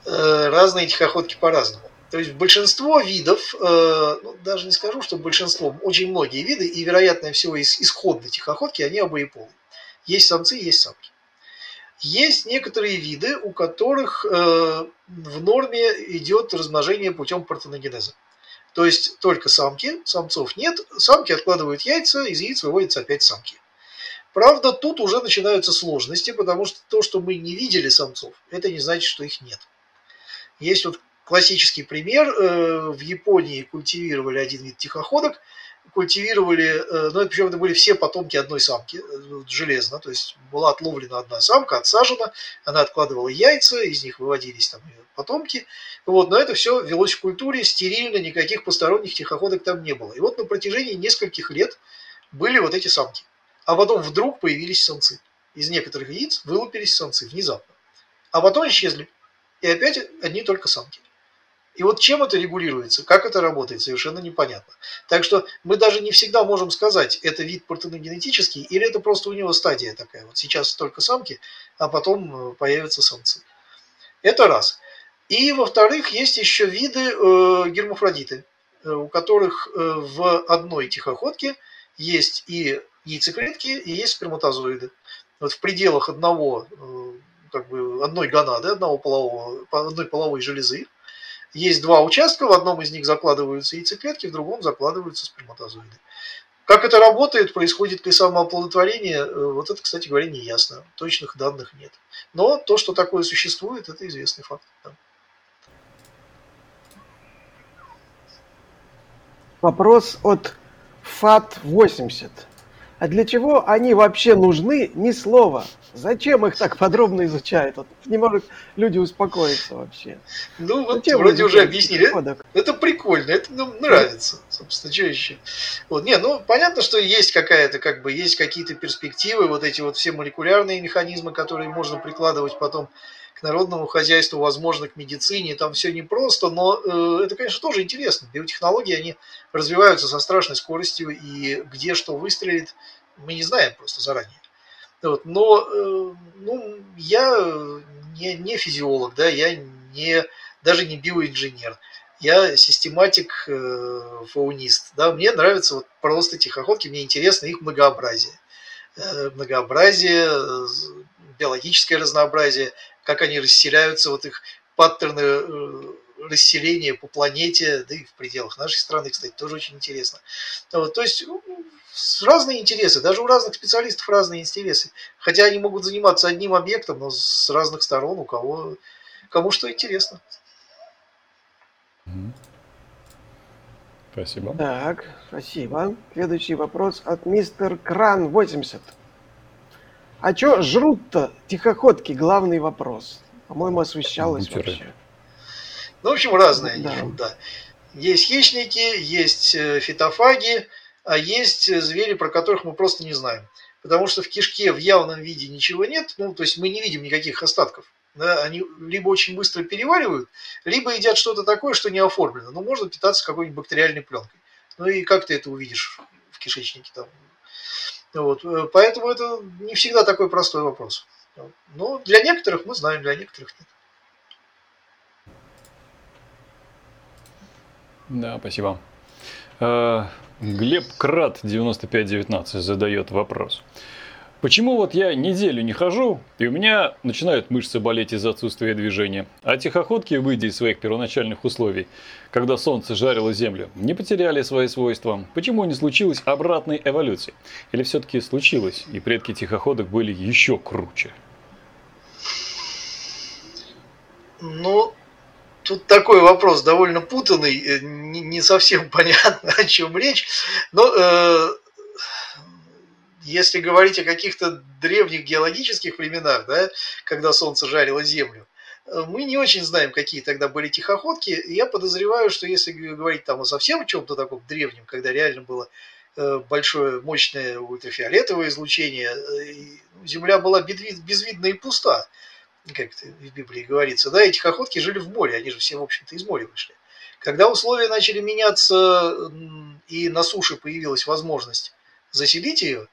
Э, разные тихоходки по-разному. То есть большинство видов, э, ну, даже не скажу, что большинство, очень многие виды, и вероятно всего из исходной тихоходки, они обоеполые. Есть самцы, есть самки. Есть некоторые виды, у которых э, в норме идет размножение путем партеногенеза. То есть только самки, самцов нет, самки откладывают яйца, из яиц выводятся опять самки. Правда, тут уже начинаются сложности, потому что то, что мы не видели самцов, это не значит, что их нет. Есть вот классический пример. Э, в Японии культивировали один вид тихоходок, культивировали, э, ну, причем это были все потомки одной самки, э, железно, то есть была отловлена одна самка, отсажена, она откладывала яйца, из них выводились там потомки, вот, но это все велось в культуре, стерильно, никаких посторонних тихоходок там не было. И вот на протяжении нескольких лет были вот эти самки. А потом вдруг появились самцы. Из некоторых яиц вылупились самцы внезапно. А потом исчезли. И опять одни только самки. И вот чем это регулируется, как это работает, совершенно непонятно. Так что мы даже не всегда можем сказать, это вид партеногенетический или это просто у него стадия такая. Вот сейчас только самки, а потом э, появятся самцы. Это раз. И во-вторых, есть еще виды э, гермафродиты, э, у которых э, в одной тихоходке есть и яйцеклетки и есть сперматозоиды. Вот в пределах одного, как бы одной гонады, одного полового, одной половой железы есть два участка, в одном из них закладываются яйцеклетки, в другом закладываются сперматозоиды. Как это работает, происходит ли самооплодотворение, э, вот это, кстати говоря, не ясно. Точных данных нет. Но то, что такое существует, это известный факт. Да. Вопрос от FAT80. А для чего они вообще нужны? Ни слова. Зачем их так подробно изучают? Вот не могут люди успокоиться вообще. Ну, вот Зачем вроде уже объяснили. Ходок? Это прикольно, это нам нравится, собственно, что еще. Вот, не, ну, понятно, что есть какая-то, как бы, есть какие-то перспективы, вот эти вот все молекулярные механизмы, которые можно прикладывать потом к народному хозяйству, возможно, к медицине, там все непросто, но э, это, конечно, тоже интересно. Биотехнологии, они развиваются со страшной скоростью, и где что выстрелит, мы не знаем просто заранее. Вот. Но э, ну, я не, не физиолог, да, я не, даже не биоинженер. Я систематик, э, фаунист. Да, мне нравятся вот просто тихоходки, мне интересно их многообразие. Э, многообразие, биологическое разнообразие, как они расселяются, вот их паттерны расселения по планете, да и в пределах нашей страны, кстати, тоже очень интересно. Вот, то есть ну, разные интересы, даже у разных специалистов разные интересы. Хотя они могут заниматься одним объектом, но с разных сторон, у кого кому что интересно. Спасибо. Так, спасибо. Следующий вопрос от мистер Кран 80. А что жрут-то тихоходки? Главный вопрос. По-моему, освещалось Бутеры. вообще. Ну, в общем, разные да. они да. Есть хищники, есть э, фитофаги, а есть э, звери, про которых мы просто не знаем. Потому что в кишке в явном виде ничего нет, ну, то есть мы не видим никаких остатков. Да, они либо очень быстро переваривают, либо едят что-то такое, что не оформлено. Но можно питаться какой-нибудь бактериальной пленкой. Ну и как ты это увидишь в кишечнике там, вот. Э, поэтому это не всегда такой простой вопрос. Но для некоторых мы знаем, для некоторых нет. Да, спасибо. Э, Глеб Крат 9519 задает вопрос. Почему вот я неделю не хожу, и у меня начинают мышцы болеть из-за отсутствия движения, а тихоходки, выйдя из своих первоначальных условий, когда солнце жарило землю, не потеряли свои свойства? Почему не случилось обратной эволюции? Или все-таки случилось, и предки тихоходок были еще круче? Ну, тут такой вопрос довольно путанный, э, не совсем <laughs> понятно, о чем речь. Но э, если говорить о каких-то древних геологических временах, да, когда Солнце жарило Землю, э, мы не очень знаем, какие тогда были тихоходки. Я подозреваю, что если говорить там о совсем чем-то таком древнем, когда реально было э, большое, мощное ультрафиолетовое излучение, Земля была безвидна и пуста, как в Библии говорится, да, и тихоходки жили в море, они же все, в общем-то, из моря вышли. Когда условия начали меняться и на суше появилась возможность заселить ее,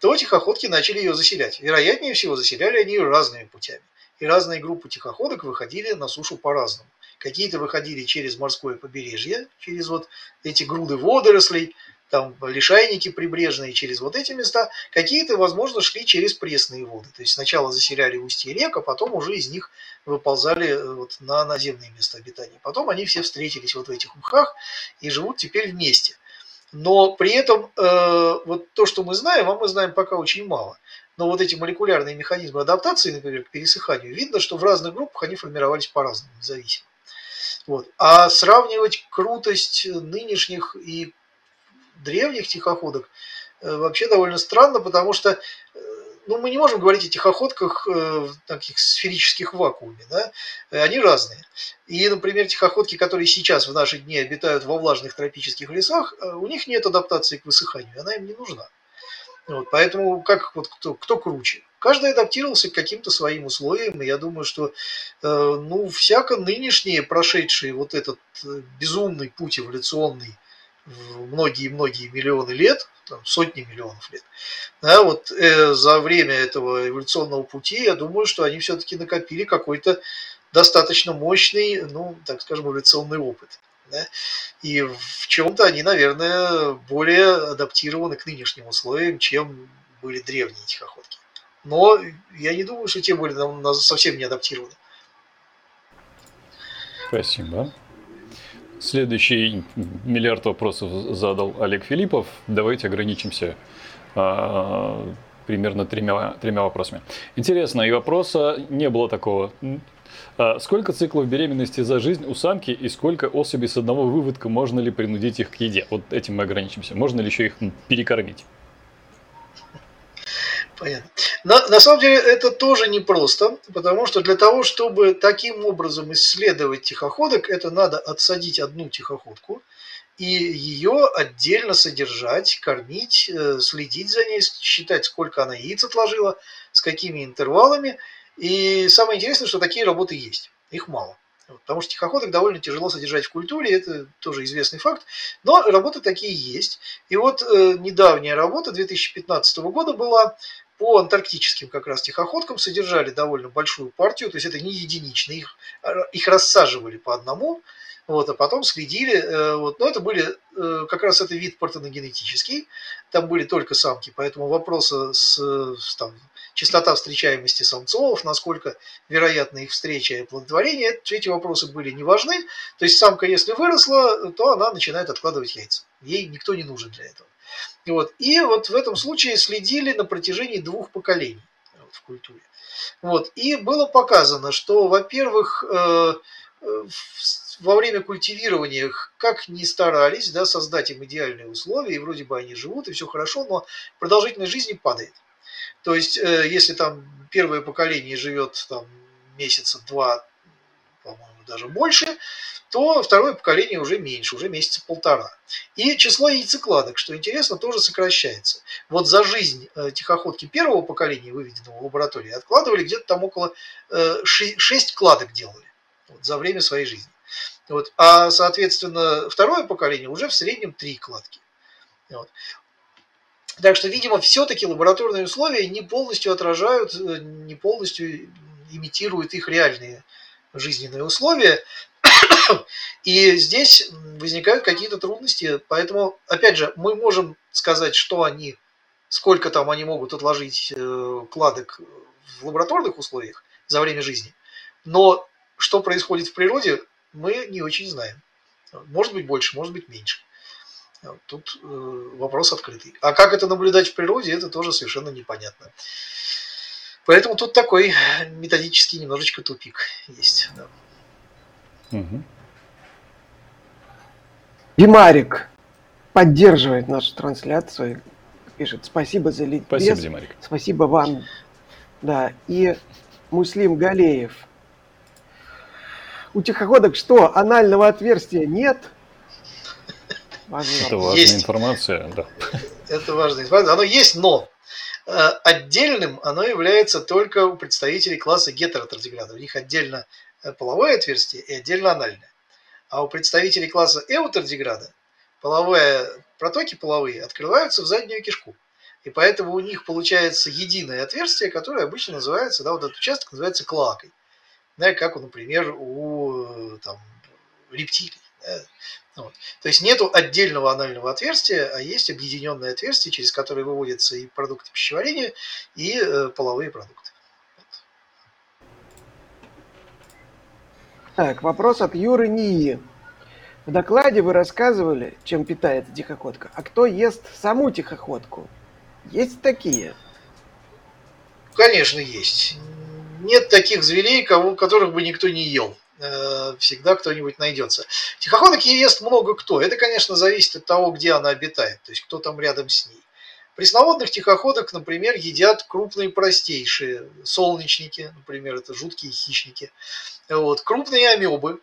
то тихоходки начали ее заселять. Вероятнее всего, заселяли они ее разными путями. И разные группы тихоходок выходили на сушу по-разному. Какие-то выходили через морское побережье, через вот эти груды водорослей, там лишайники прибрежные через вот эти места. Какие-то, возможно, шли через пресные воды. То есть сначала заселяли устье рек, а потом уже из них выползали э, вот на наземные места обитания. Потом они все встретились вот в этих мхах и живут теперь вместе – но при этом э, вот то, что мы знаем, а мы знаем пока очень мало. Но вот эти молекулярные механизмы адаптации, например, к пересыханию, видно, что в разных группах они формировались по-разному, независимо. Вот. А сравнивать крутость нынешних и древних тихоходок э, вообще довольно странно, потому что э, ну, мы не можем говорить о тихоходках э, в таких сферических вакууме, да? они разные. И, например, тихоходки, которые сейчас в наши дни обитают во влажных тропических лесах, у них нет адаптации к высыханию, она им не нужна. Вот, поэтому как вот кто, кто круче? Каждый адаптировался к каким-то своим условиям, и я думаю, что э, ну, всяко нынешние, прошедшие вот этот безумный путь эволюционный многие-многие миллионы лет, там, сотни миллионов лет. Да, вот э, за время этого эволюционного пути, я думаю, что они все-таки накопили какой-то достаточно мощный, ну, так скажем, эволюционный опыт. Да? И в чем-то они, наверное, более адаптированы к нынешним условиям, чем были древние тихоходки. Но я не думаю, что те были совсем не адаптированы. Спасибо. Следующий миллиард вопросов задал Олег Филиппов. Давайте ограничимся а, примерно тремя, тремя вопросами. Интересно, и вопроса не было такого. А сколько циклов беременности за жизнь у самки и сколько особей с одного выводка можно ли принудить их к еде? Вот этим мы ограничимся. Можно ли еще их перекормить? Понятно. На, на самом деле это тоже непросто, потому что для того, чтобы таким образом исследовать тихоходок, это надо отсадить одну тихоходку и ее отдельно содержать, кормить, э, следить за ней, считать, сколько она яиц отложила, с какими интервалами. И самое интересное, что такие работы есть. Их мало. Потому что тихоходок довольно тяжело содержать в культуре, это тоже известный факт. Но работы такие есть. И вот э, недавняя работа 2015 года была по антарктическим как раз тихоходкам, содержали довольно большую партию, то есть это не единичные, их, их рассаживали по одному, вот, а потом следили, э, вот, но это были, э, как раз это вид партеногенетический, там были только самки, поэтому вопросы с, там, частота встречаемости самцов, насколько вероятна их встреча и оплодотворение, эти вопросы были не важны. То есть самка, если выросла, то она начинает откладывать яйца. Ей никто не нужен для этого. Вот, и вот в этом случае следили на протяжении двух поколений в культуре. Вот, и было показано, что, во-первых, э, во время культивирования, как ни старались да, создать им идеальные условия, и вроде бы они живут, и все хорошо, но продолжительность жизни падает. То есть, э, если там первое поколение живет там месяца два, по-моему, даже больше, то второе поколение уже меньше, уже месяца полтора. И число яйцекладок, что интересно, тоже сокращается. Вот за жизнь э, тихоходки первого поколения, выведенного в лаборатории, откладывали где-то там около 6 э, кладок делали вот, за время своей жизни. Вот. А, соответственно, второе поколение уже в среднем 3 кладки. Вот. Так что, видимо, все-таки лабораторные условия не полностью отражают, э, не полностью имитируют их реальные жизненные условия. <coughs> И здесь возникают какие-то трудности. Поэтому, опять же, мы можем сказать, что они, сколько там они могут отложить э, кладок в лабораторных условиях за время жизни. Но что происходит в природе, мы не очень знаем. Может быть больше, может быть меньше. Тут э, вопрос открытый. А как это наблюдать в природе, это тоже совершенно непонятно. Поэтому тут такой методический немножечко тупик есть. Да. Угу. Димарик поддерживает нашу трансляцию. Пишет, спасибо за ликбез. Спасибо, Димарик. Спасибо вам. Да, и Муслим Галеев. У тихоходок что, анального отверстия нет? Важный Это важная есть. информация, да. Это важная информация. Оно есть, но отдельным оно является только у представителей класса гетеротардиграда. У них отдельно э, половое отверстие и отдельно анальное. А у представителей класса эутардиграда половые протоки половые открываются в заднюю кишку. И поэтому у них получается единое отверстие, которое обычно называется, да, вот этот участок называется клакой. Да, как, например, у э, там, рептилий. Да. Вот. То есть нету отдельного анального отверстия, а есть объединенное отверстие, через которое выводятся и продукты пищеварения, и э, половые продукты. Так, вопрос от Юры Нии. В докладе вы рассказывали, чем питается тихоходка. А кто ест саму тихоходку? Есть такие? Конечно, есть. Нет таких зверей, кого, которых бы никто не ел. Э, всегда кто-нибудь найдется. Тихоходок ест много кто. Это, конечно, зависит от того, где она обитает, то есть кто там рядом с ней. Пресноводных тихоходок, например, едят крупные простейшие солнечники, например, это жуткие хищники. Вот. Крупные амебы.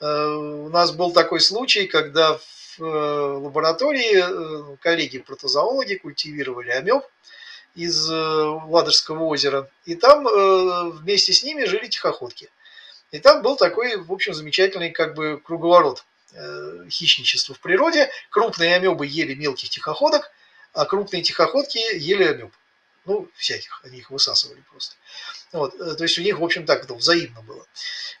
Э, у нас был такой случай, когда в э, лаборатории коллеги-протозоологи культивировали амеб из Ладожского озера. И там вместе с ними жили тихоходки. И там был такой, в общем, замечательный как бы круговорот э, хищничества в природе. Крупные амебы ели мелких тихоходок, а крупные тихоходки ели амеб. Ну, всяких, они их высасывали просто. Вот, э, то есть у них, в общем, так это взаимно было.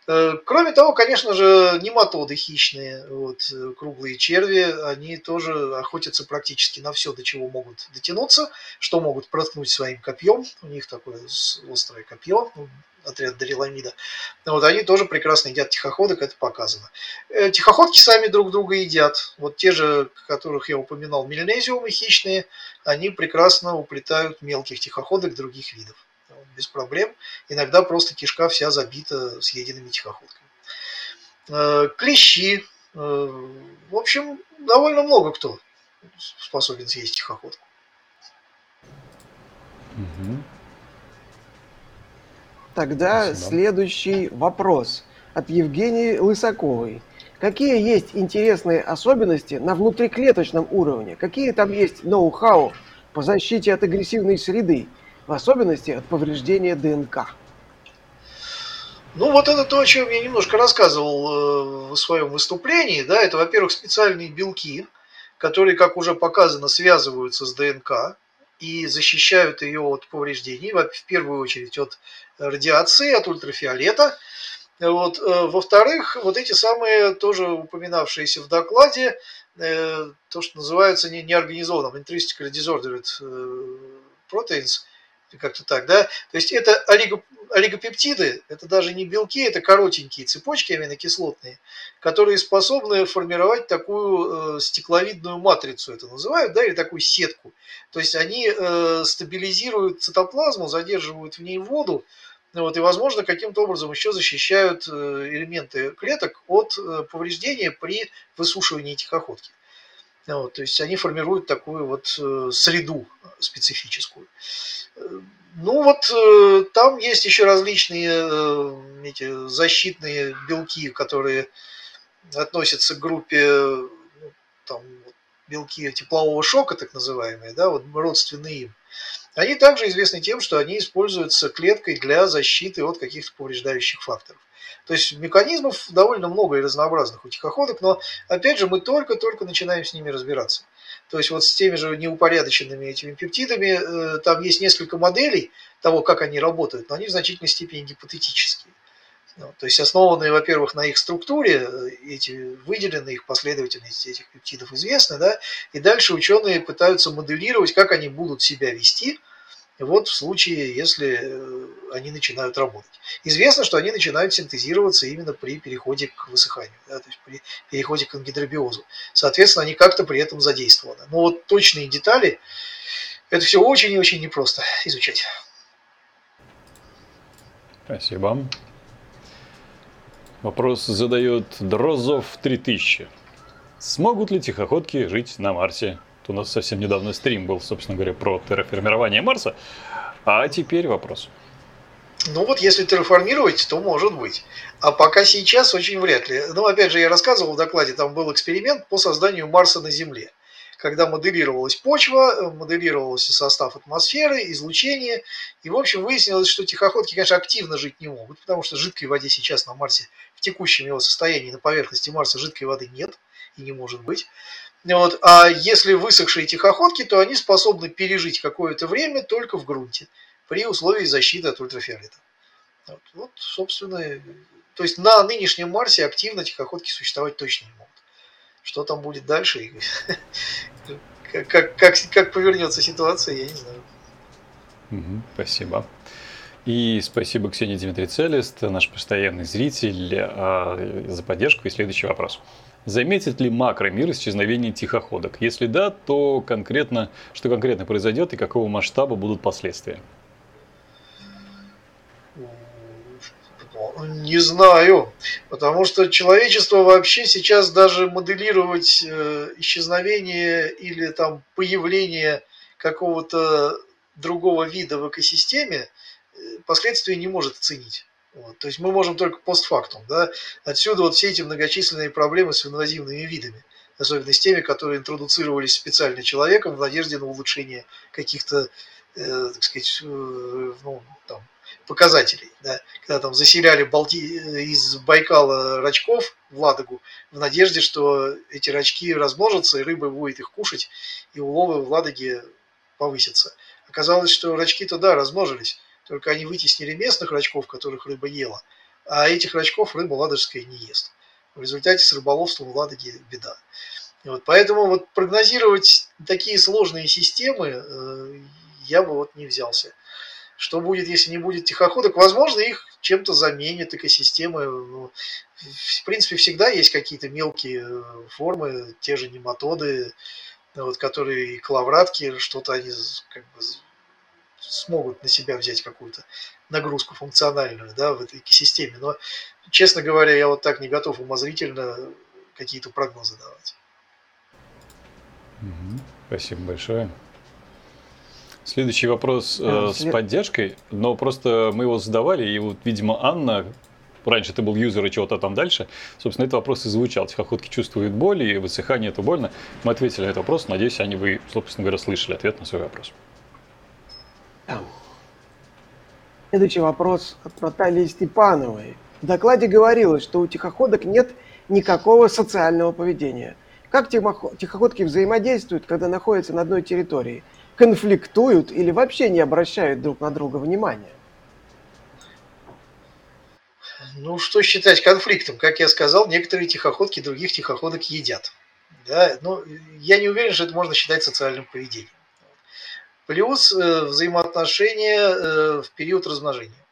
Э, кроме того, конечно же, нематоды хищные, вот, э, круглые черви, они тоже охотятся практически на все, до чего могут дотянуться, что могут проткнуть своим копьем. У них такое острое копье, ну, отряд Дариламида. Вот они тоже прекрасно едят тихоходок, это показано. Тихоходки сами друг друга едят. Вот те же, которых я упоминал, мельнезиумы хищные, они прекрасно уплетают мелких тихоходок других видов без проблем. Иногда просто кишка вся забита съеденными тихоходками. Э, клещи. Э, в общем, довольно много кто способен съесть тихоходку. Угу. Тогда Спасибо. следующий вопрос от Евгении Лысаковой. Какие есть интересные особенности на внутриклеточном уровне? Какие там есть ноу-хау по защите от агрессивной среды, в особенности от повреждения ДНК? Ну, вот это то, о чем я немножко рассказывал э, в своем выступлении. Да, это, во-первых, специальные белки, которые, как уже показано, связываются с ДНК и защищают ее от повреждений, в первую очередь от радиации, от ультрафиолета. Вот. Э, во-вторых, вот эти самые тоже упоминавшиеся в докладе, э, то, что называется неорганизованным, intrinsic disordered proteins, как-то так, да, то есть это олигоп олигопептиды – это даже не белки, это коротенькие цепочки аминокислотные, которые способны формировать такую э, стекловидную матрицу, это называют, да, или такую сетку. То есть они э, стабилизируют цитоплазму, задерживают в ней воду, вот, и, возможно, каким-то образом еще защищают э, элементы клеток от э, повреждения при высушивании тихоходки. Вот, то есть они формируют такую вот э, среду специфическую. Ну вот э, там есть еще различные э, эти защитные белки, которые относятся к группе ну, там, белки теплового шока, так называемые, да, вот родственные им. Они также известны тем, что они используются клеткой для защиты от каких-то повреждающих факторов. То есть механизмов довольно много и разнообразных у тихоходок, но опять же мы только-только начинаем с ними разбираться. То есть вот с теми же неупорядоченными этими пептидами, э, там есть несколько моделей того, как они работают, но они в значительной степени гипотетические. Ну, то есть основанные, во-первых, на их структуре, э, эти выделены, их последовательность этих пептидов известны, да, и дальше ученые пытаются моделировать, как они будут себя вести – вот в случае, если э, они начинают работать. Известно, что они начинают синтезироваться именно при переходе к высыханию, да, то есть при переходе к ангидробиозу. Соответственно, они как-то при этом задействованы. Но вот точные детали, это все очень и очень непросто изучать. Спасибо. Вопрос задает Дрозов 3000. Смогут ли тихоходки жить на Марсе? У нас совсем недавно стрим был, собственно говоря, про терраформирование Марса. А теперь вопрос. Ну вот, если терраформировать, то может быть. А пока сейчас очень вряд ли. Ну, опять же, я рассказывал в докладе, там был эксперимент по созданию Марса на Земле. Когда моделировалась почва, моделировался состав атмосферы, излучение. И, в общем, выяснилось, что тихоходки, конечно, активно жить не могут, потому что жидкой воде сейчас на Марсе, в текущем его состоянии на поверхности Марса жидкой воды нет и не может быть. Вот. А если высохшие тихоходки, то они способны пережить какое-то время только в грунте при условии защиты от ультрафиолета. Вот, вот, собственно, то есть на нынешнем Марсе активно тихоходки существовать точно не могут. Что там будет дальше, <laughs> как, как, как, как повернется ситуация, я не знаю. Угу, спасибо. И спасибо Ксении Дмитрий Целест, наш постоянный зритель, а, за поддержку. И следующий вопрос. Заметит ли макромир исчезновение тихоходок? Если да, то конкретно, что конкретно произойдет и какого масштаба будут последствия? Не знаю, потому что человечество вообще сейчас даже моделировать э, исчезновение или там появление какого-то другого вида в экосистеме э, последствия не может оценить. Вот. То есть мы можем только постфактум. Да? Отсюда вот все эти многочисленные проблемы с инвазивными видами, особенно с теми, которые интродуцировались специально человеком в надежде на улучшение каких-то, э, так сказать, э, ну, там, показателей. Да? Когда там заселяли Балти... из Байкала рачков в Ладогу в надежде, что эти рачки размножатся, и рыба будет их кушать, и уловы в Ладоге повысятся. Оказалось, что рачки-то, да, размножились, только они вытеснили местных рачков, которых рыба ела, а этих рачков рыба ладожская не ест. В результате с рыболовством в Ладоге беда. Вот, поэтому вот прогнозировать такие сложные системы э, я бы вот не взялся. Что будет, если не будет тихоходок? Возможно, их чем-то заменят экосистемы. Ну, в принципе, всегда есть какие-то мелкие э, формы, те же нематоды, вот, которые и клавратки, что-то они как бы смогут на себя взять какую-то нагрузку функциональную да, в этой экосистеме. Но, честно говоря, я вот так не готов умозрительно какие-то прогнозы давать. Спасибо большое. Следующий вопрос э, с поддержкой, но просто мы его задавали, и вот, видимо, Анна, раньше ты был юзер и чего-то там дальше, собственно, этот вопрос и звучал. Тихоходки чувствуют боль, и высыхание это больно. Мы ответили на этот вопрос, надеюсь, они вы, собственно говоря, слышали ответ на свой вопрос. Следующий вопрос от Натальи Степановой. В докладе говорилось, что у тихоходок нет никакого социального поведения. Как тихоходки взаимодействуют, когда находятся на одной территории? Конфликтуют или вообще не обращают друг на друга внимания? Ну, что считать конфликтом? Как я сказал, некоторые тихоходки других тихоходок едят. Да? Но ну, я не уверен, что это можно считать социальным поведением. Плюс э, взаимоотношения э, в период размножения.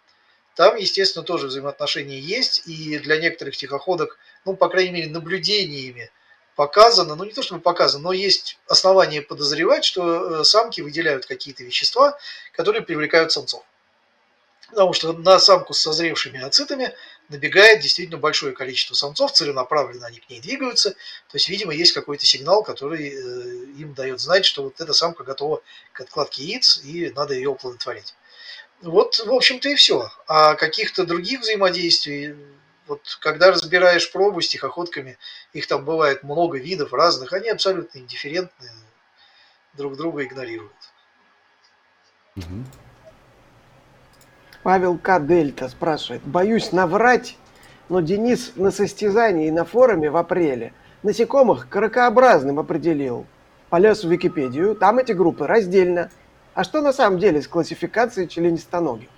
Там, естественно, тоже взаимоотношения есть, и для некоторых тихоходок, ну, по крайней мере, наблюдениями показано, ну, не то чтобы показано, но есть основания подозревать, что э, самки выделяют какие-то вещества, которые привлекают самцов. Потому что на самку с созревшими ацитами набегает действительно большое количество самцов, целенаправленно они к ней двигаются. То есть, видимо, есть какой-то сигнал, который им дает знать, что вот эта самка готова к откладке яиц, и надо ее оплодотворить. Вот, в общем-то, и все. А каких-то других взаимодействий, вот когда разбираешь пробу с тихоходками, их там бывает много видов разных, они абсолютно индифферентны, друг друга игнорируют. Павел К. Дельта спрашивает. Боюсь наврать, но Денис на состязании на форуме в апреле насекомых кракообразным определил. Полез в Википедию, там эти группы раздельно – а что на самом деле с классификацией членистоногих?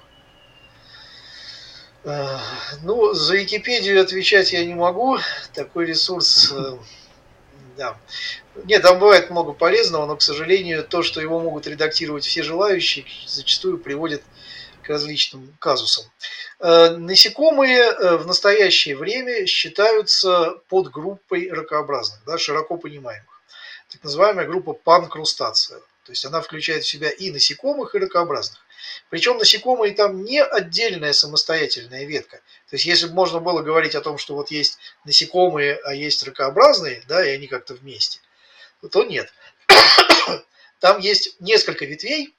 Ну, за Википедию отвечать я не могу. Такой ресурс, э, <laughs> да. Нет, там бывает много полезного, но, к сожалению, то, что его могут редактировать все желающие, зачастую приводит к различным казусам. Э, насекомые э, в настоящее время считаются подгруппой ракообразных, да, широко понимаемых. Так называемая группа панкрустация. То есть она включает в себя и насекомых, и ракообразных. Причем насекомые там не отдельная самостоятельная ветка. То есть если бы можно было говорить о том, что вот есть насекомые, а есть ракообразные, да, и они как-то вместе, то нет. <coughs> Там есть несколько ветвей,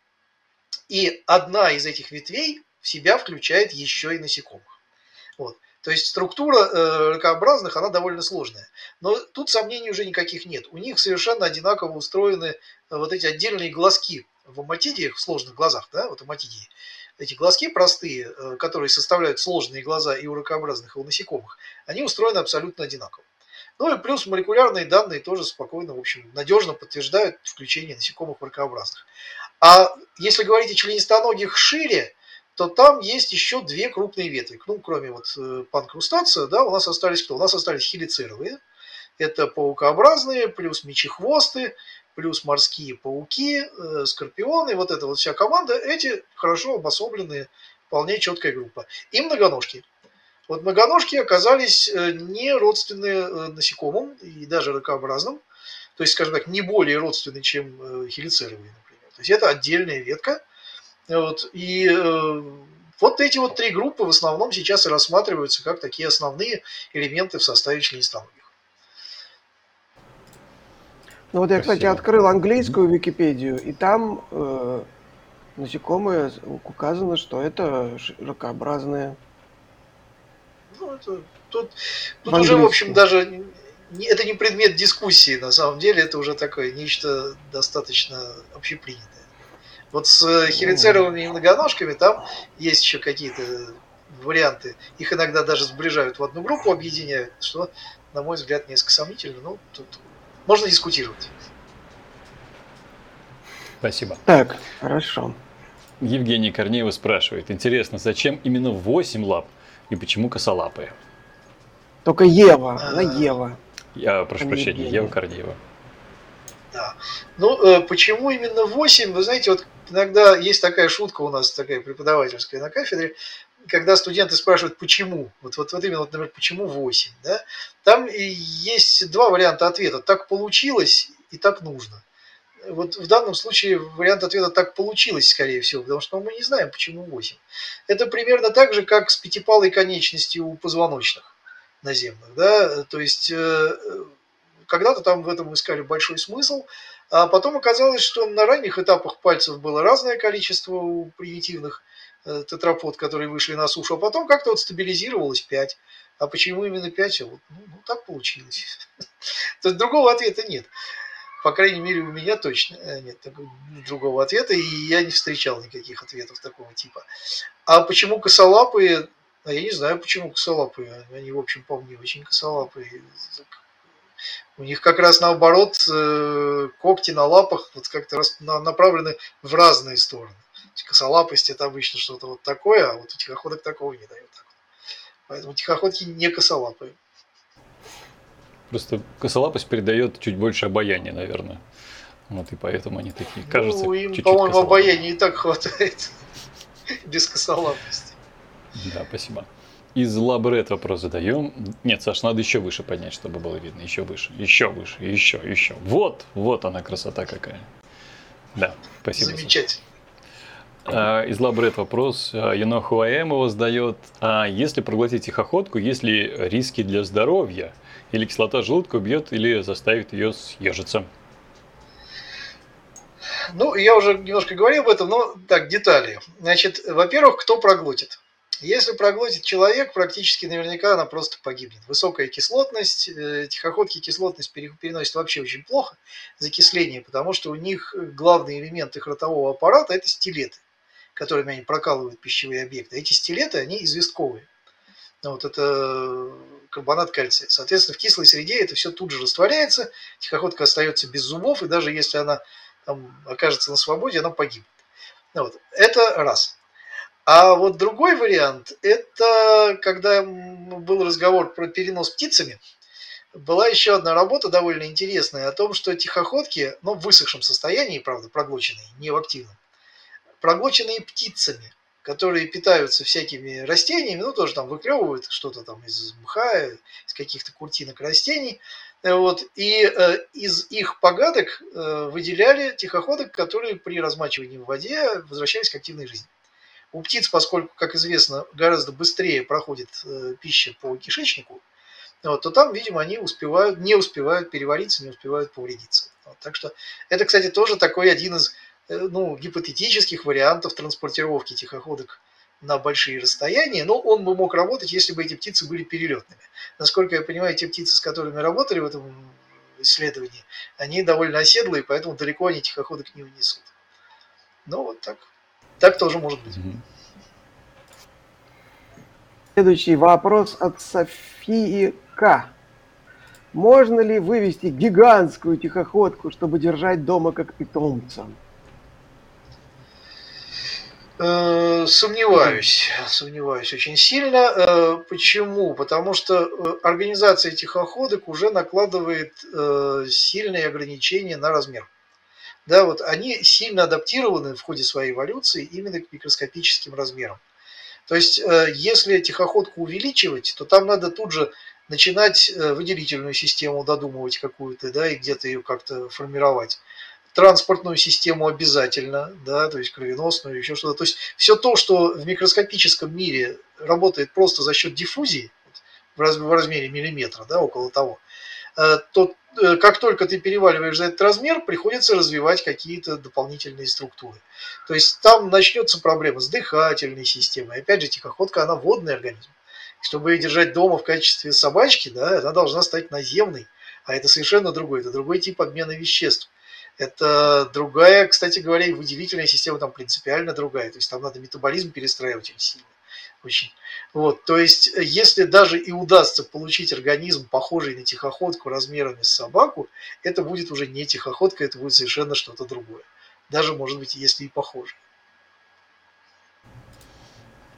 и одна из этих ветвей в себя включает еще и насекомых. Вот. То есть структура э, ракообразных, она довольно сложная. Но тут сомнений уже никаких нет. У них совершенно одинаково устроены э, вот эти отдельные глазки в аматидиях, в сложных глазах, да, вот аматидии. Эти глазки простые, э, которые составляют сложные глаза и у ракообразных, и у насекомых, они устроены абсолютно одинаково. Ну и плюс молекулярные данные тоже спокойно, в общем, надежно подтверждают включение насекомых в ракообразных. А если говорить о членистоногих шире, то там есть еще две крупные ветви. Ну, кроме вот э, панкрустация, да, у нас остались кто? У нас остались хелицеровые. Это паукообразные, плюс мечехвосты, плюс морские пауки, э, скорпионы, вот эта вот вся команда, эти хорошо обособленные, вполне четкая группа. И многоножки. Вот многоножки оказались э, не родственные насекомым и даже ракообразным, то есть, скажем так, не более родственные, чем хелицеровые, например. То есть это отдельная ветка, вот, и э, вот эти вот три группы в основном сейчас и рассматриваются как такие основные элементы в составе членистоногих. Ну вот я, кстати, открыл английскую Википедию, и там э, насекомые указано, что это ракообразные. Ну, это тут, тут уже, в общем, даже это не предмет дискуссии, на самом деле, это уже такое нечто достаточно общепринятое. Вот с э, хелицеровыми многоножками там есть еще какие-то варианты. Их иногда даже сближают в одну группу, объединяют, что, на мой взгляд, несколько сомнительно. Ну, тут можно дискутировать. Спасибо. Так, хорошо. Евгений Корнеева спрашивает, интересно, зачем именно 8 лап и почему косолапые? Только Ева, она Ева. Я прошу прощения, Ева Корнеева. Да. Ну, э, почему именно 8? Вы знаете, вот иногда есть такая шутка у нас, такая преподавательская на кафедре, когда студенты спрашивают, почему, вот, вот, вот именно, вот, например, почему 8, да? там есть два варианта ответа, так получилось и так нужно. Вот в данном случае вариант ответа так получилось, скорее всего, потому что мы не знаем, почему 8. Это примерно так же, как с пятипалой конечностью у позвоночных наземных. Да? То есть э, когда-то там в этом искали большой смысл, А потом оказалось, что на ранних этапах пальцев было разное количество у примитивных э, тетрапод, которые вышли на сушу, а потом как-то вот стабилизировалось 5. А почему именно 5? Вот, ну, ну, так получилось. <laughs> То есть другого ответа нет. По крайней мере, у меня точно э, нет другого ответа, и я не встречал никаких ответов такого типа. А почему косолапые? А я не знаю, почему косолапые. Они, в общем, по мне очень косолапые. У них как раз наоборот э, когти на лапах вот как-то направлены в разные стороны. Косолапость это обычно что-то вот такое, а вот у тихоходок такого не дают. Поэтому тихоходки не косолапые. Просто косолапость передает чуть больше обаяния, наверное. Вот и поэтому они такие, кажется, Ну, им, по-моему, обаяния и так хватает. <laughs> Без косолапости. Да, спасибо. Из лабрет вопрос задаем. Нет, Саш, надо еще выше поднять, чтобы было видно. Еще выше, еще выше, еще, еще. Вот, вот она красота какая. Да, спасибо. Замечательно. А, из лабрет вопрос. Янохуаэм его задает. А если проглотить тихоходку, есть ли риски для здоровья? Или кислота желудка убьет или заставит ее съежиться? Ну, я уже немножко говорил об этом, но так, детали. Значит, во-первых, кто проглотит? Если проглотит человек, практически наверняка она просто погибнет. Высокая кислотность, э, тихоходки кислотность переносят вообще очень плохо, закисление, потому что у них главный элемент их ротового аппарата – это стилеты, которыми они прокалывают пищевые объекты. Эти стилеты, они известковые. Вот это карбонат кальция. Соответственно, в кислой среде это все тут же растворяется, тихоходка остается без зубов, и даже если она там, окажется на свободе, она погибнет. Вот. Это раз. А вот другой вариант, это когда был разговор про перенос птицами, была еще одна работа довольно интересная о том, что тихоходки, ну, в высохшем состоянии, правда, проглоченные, не в активном, проглоченные птицами, которые питаются всякими растениями, ну, тоже там выклевывают что-то там из мха, из каких-то куртинок растений, вот, и э, из их погадок э, выделяли тихоходок, которые при размачивании в воде возвращались к активной жизни. У птиц, поскольку, как известно, гораздо быстрее проходит э, пища по кишечнику, вот, то там, видимо, они успевают, не успевают перевариться, не успевают повредиться. Вот, так что это, кстати, тоже такой один из э, ну, гипотетических вариантов транспортировки тихоходок на большие расстояния, но он бы мог работать, если бы эти птицы были перелетными. Насколько я понимаю, те птицы, с которыми работали в этом исследовании, они довольно оседлые, поэтому далеко они тихоходок не унесут. Ну, вот так. Так тоже может быть. Следующий вопрос от Софии К. Можно ли вывести гигантскую тихоходку, чтобы держать дома как питомца? Э, сомневаюсь, сомневаюсь очень сильно. Э, почему? Потому что э, организация тихоходок уже накладывает сильные ограничения на размер да, вот они сильно адаптированы в ходе своей эволюции именно к микроскопическим размерам. То есть, э, если тихоходку увеличивать, то там надо тут же начинать э, выделительную систему додумывать какую-то, да, и где-то ее как-то формировать. Транспортную систему обязательно, да, то есть кровеносную, еще что-то. То есть все то, что в микроскопическом мире работает просто за счет диффузии, в размере миллиметра, да, около того, Э, то как только ты переваливаешь за этот размер, приходится развивать какие-то дополнительные структуры. То есть там начнется проблема с дыхательной системой. Опять же, тихоходка, она водный организм. Чтобы ее держать дома в качестве собачки, да, она должна стать наземной. А это совершенно другой, это другой тип обмена веществ. Это другая, кстати говоря, и выделительная система там принципиально другая. То есть там надо метаболизм перестраивать очень сильно. Очень. Вот, то есть, э, если даже и удастся получить организм, похожий на тихоходку размерами с собаку, это будет уже не тихоходка, это будет совершенно что-то другое. Даже, может быть, если и похоже.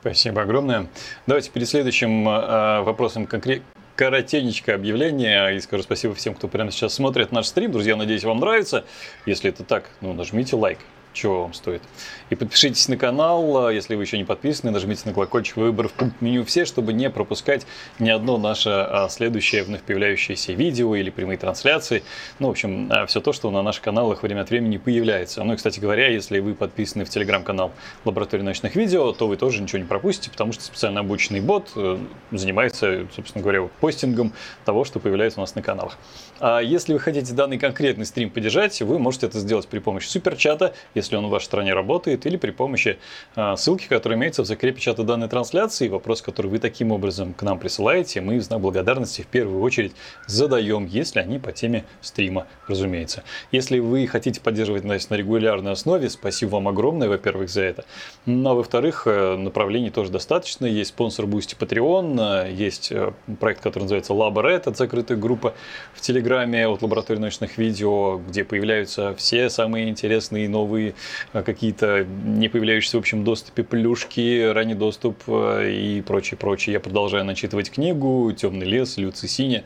Спасибо огромное. Давайте перед следующим э, вопросом конкретно коротенечкое объявление. И скажу спасибо всем, кто прямо сейчас смотрит наш стрим. Друзья, надеюсь, вам нравится. Если это так, ну, нажмите лайк. Чего вам стоит. И подпишитесь на канал, а, если вы еще не подписаны, нажмите на колокольчик выбор в пункт меню все, чтобы не пропускать ни одно наше а, следующее вновь появляющееся видео или прямые трансляции. Ну, в общем, а, все то, что на наших каналах время от времени появляется. Ну и, кстати говоря, если вы подписаны в телеграм-канал Лаборатории научных видео, то вы тоже ничего не пропустите, потому что специально обученный бот э, занимается, собственно говоря, постингом того, что появляется у нас на каналах. А если вы хотите данный конкретный стрим поддержать, вы можете это сделать при помощи суперчата, если он в вашей стране работает, или при помощи а, ссылки, которая имеется в закрепе чата данной трансляции. Вопрос, который вы таким образом к нам присылаете, мы в знак благодарности в первую очередь задаем, если они по теме стрима, разумеется. Если вы хотите поддерживать нас на регулярной основе, спасибо вам огромное, во-первых, за это. Ну, а во-вторых, э, направлений тоже достаточно. Есть спонсор Boosty Patreon, э, есть э, проект, который называется LabRed, это закрытая группа в Телеграме от лаборатории научных видео, где появляются все самые интересные новые э, какие-то не появляющиеся в общем доступе плюшки, ранний доступ э, и прочее, прочее. Я продолжаю начитывать книгу «Темный лес», Люци Синя.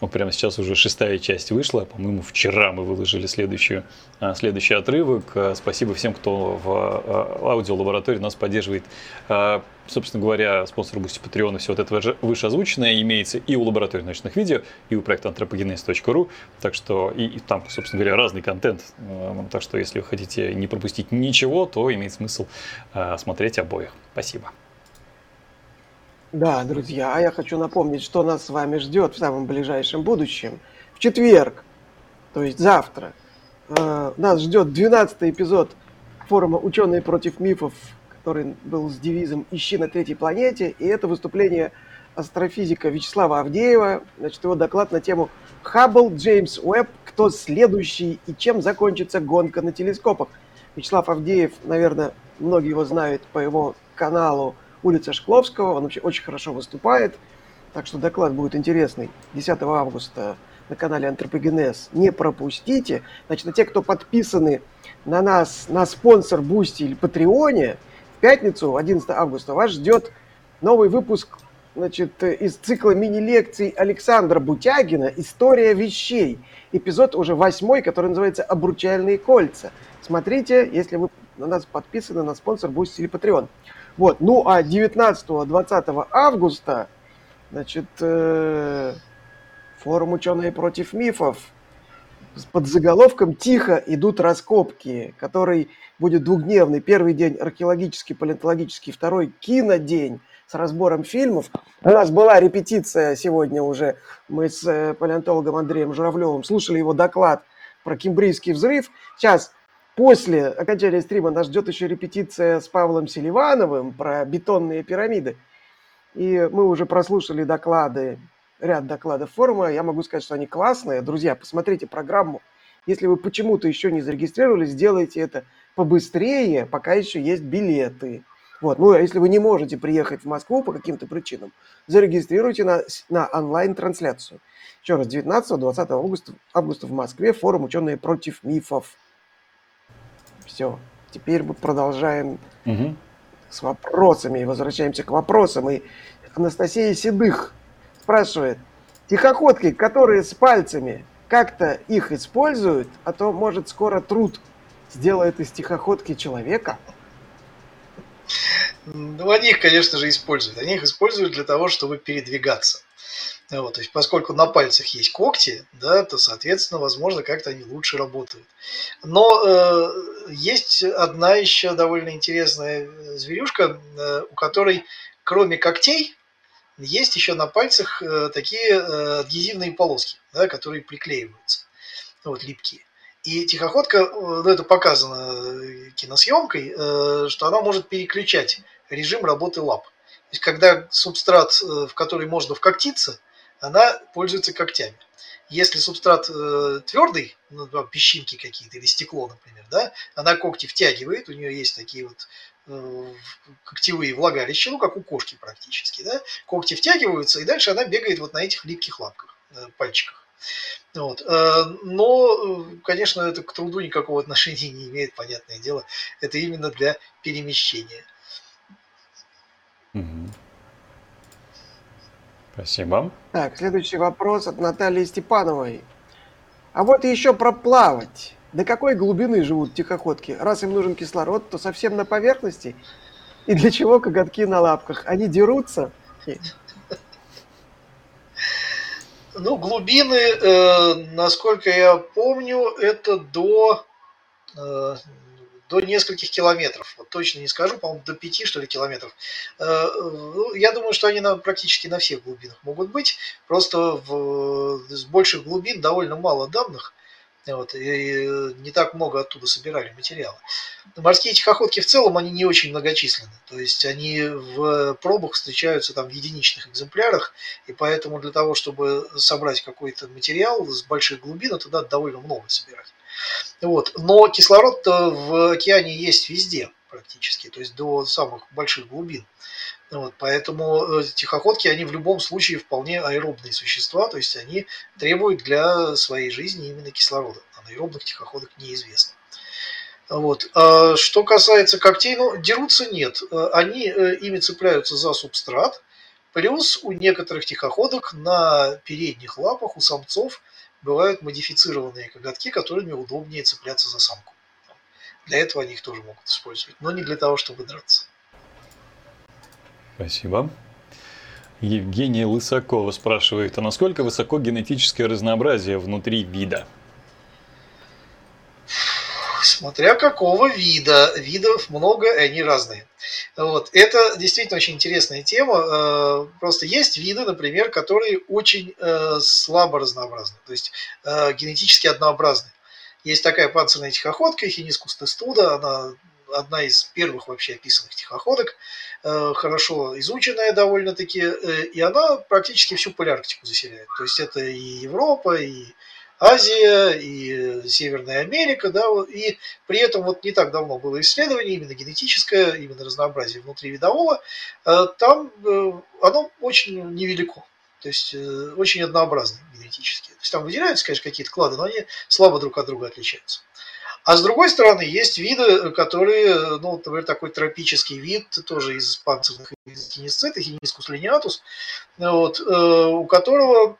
Вот прямо сейчас уже шестая часть вышла. По-моему, вчера мы выложили следующую, э, следующий отрывок. Спасибо всем, кто в аудиолаборатории нас поддерживает собственно говоря, Sponsr, Boosty, Патреона, все вот это выше озвученное имеется и у лаборатории научных видео, и у проекта antropogenez.ru, так что и, и там, собственно говоря, разный контент, э, так что если вы хотите не пропустить ничего, то имеет смысл э, смотреть обоих. Спасибо. Да, друзья, а я хочу напомнить, что нас с вами ждет в самом ближайшем будущем. В четверг, то есть завтра, э, нас ждет 12 эпизод форума «Ученые против мифов» который был с девизом «Ищи на третьей планете», и это выступление астрофизика Вячеслава Авдеева, значит, его доклад на тему «Хаббл, Джеймс Уэбб, кто следующий и чем закончится гонка на телескопах». Вячеслав Авдеев, наверное, многие его знают по его каналу «Улица Шкловского», он вообще очень хорошо выступает, так что доклад будет интересный 10 августа на канале Антропогенез. Не пропустите. Значит, а те, кто подписаны на нас, на Sponsr, Boosty или Патреоне – пятницу, 11 августа, вас ждет новый выпуск значит, из цикла мини-лекций Александра Бутягина «История вещей». Эпизод уже восьмой, который называется «Обручальные кольца». Смотрите, если вы на нас подписаны на Sponsr, Boosty или Patreon. Вот. Ну, а 19-20 августа, значит, э, форум «Ученые против мифов» под заголовком «Тихо идут раскопки», который будет двухдневный. Первый день археологический, палеонтологический, второй кинодень с разбором фильмов. У нас была репетиция сегодня уже. Мы с э, палеонтологом Андреем Журавлевым слушали его доклад про кембрийский взрыв. Сейчас после окончания стрима нас ждет еще репетиция с Павлом Селивановым про бетонные пирамиды. И мы уже прослушали доклады ряд докладов форума. Я могу сказать, что они классные. Друзья, посмотрите программу. Если вы почему-то еще не зарегистрировались, сделайте это побыстрее, пока еще есть билеты. Вот. Ну, а если вы не можете приехать в Москву по каким-то причинам, зарегистрируйте на, на онлайн-трансляцию. Еще раз, 19-20 августа, августа в Москве форум «Ученые против мифов». Все. Теперь мы продолжаем угу. с вопросами. Возвращаемся к вопросам. И Анастасия Седых спрашивает, тихоходки, которые с пальцами, как-то их используют, а то, может, скоро труд сделает из тихоходки человека? Ну, они их, конечно же, используют. Они их используют для того, чтобы передвигаться. Вот, то есть, поскольку на пальцах есть когти, да, то, соответственно, возможно, как-то они лучше работают. Но э, есть одна еще довольно интересная зверюшка, э, у которой, кроме когтей, есть еще на пальцах э, такие э, адгезивные полоски, да, которые приклеиваются, вот, липкие. И тихоходка, э, ну, это показано киносъемкой, что она может переключать режим работы лап. То есть, когда субстрат, в который можно вкоктиться, она пользуется когтями. Если субстрат твердый, ну, песчинки какие-то или стекло, например, да, она когти втягивает, у нее есть такие вот Э, когтевые влагалища, ну, как у кошки практически, да, когти втягиваются, и дальше она бегает вот на этих липких лапках, э, пальчиках. Вот. Э, но, конечно, это к труду никакого отношения не имеет, понятное дело. Это именно для перемещения. Спасибо. Так, следующий вопрос от Натальи Степановой. А вот еще про плавать. До какой глубины живут тихоходки? Раз им нужен кислород, то совсем на поверхности? И для чего коготки на лапках? Они дерутся? Ну, глубины, э, насколько я помню, это до, э, до нескольких километров. Вот точно не скажу, по-моему, до пяти, что ли, километров. Э, ну, я думаю, что они на, практически на всех глубинах могут быть. Просто в, с больших глубин довольно мало данных. Вот, и не так много оттуда собирали материала. Морские тихоходки в целом, они не очень многочисленны. То есть они в пробах встречаются там в единичных экземплярах, и поэтому для того, чтобы собрать какой-то материал с больших глубин, это надо довольно много собирать. Вот. Но кислород в океане есть везде практически, то есть до самых больших глубин. Вот, поэтому э, тихоходки, они в любом случае вполне аэробные существа, то есть они требуют для своей жизни именно кислорода. А аэробных тихоходок неизвестно. Вот. А что касается когтей, ну, дерутся нет. Э, они э, ими цепляются за субстрат. Плюс у некоторых тихоходок на передних лапах у самцов бывают модифицированные коготки, которыми удобнее цепляться за самку. Для этого они их тоже могут использовать, но не для того, чтобы драться. Спасибо. Евгения Лысакова спрашивает, а насколько высоко генетическое разнообразие внутри вида? Смотря какого вида. Видов много, и они разные. Вот. Это действительно очень интересная тема. Э, просто есть виды, например, которые очень э, слабо разнообразны, то есть э, генетически однообразны. Есть такая панцирная тихоходка, хинискус тестуда, она одна из первых вообще описанных тихоходок, хорошо изученная довольно-таки, э, и она практически всю полярктику заселяет. То есть это и Европа, и Азия, и Северная Америка, да, и при этом вот не так давно было исследование, именно генетическое, именно разнообразие внутривидового, э, там оно очень невелико. То есть очень однообразно генетически. То есть там выделяются, конечно, какие-то клады, но они слабо друг от друга отличаются. А с другой стороны, есть виды, которые, ну, например, такой тропический вид, тоже из панцирных тенисцитов, хинискус линиатус, вот, э, у которого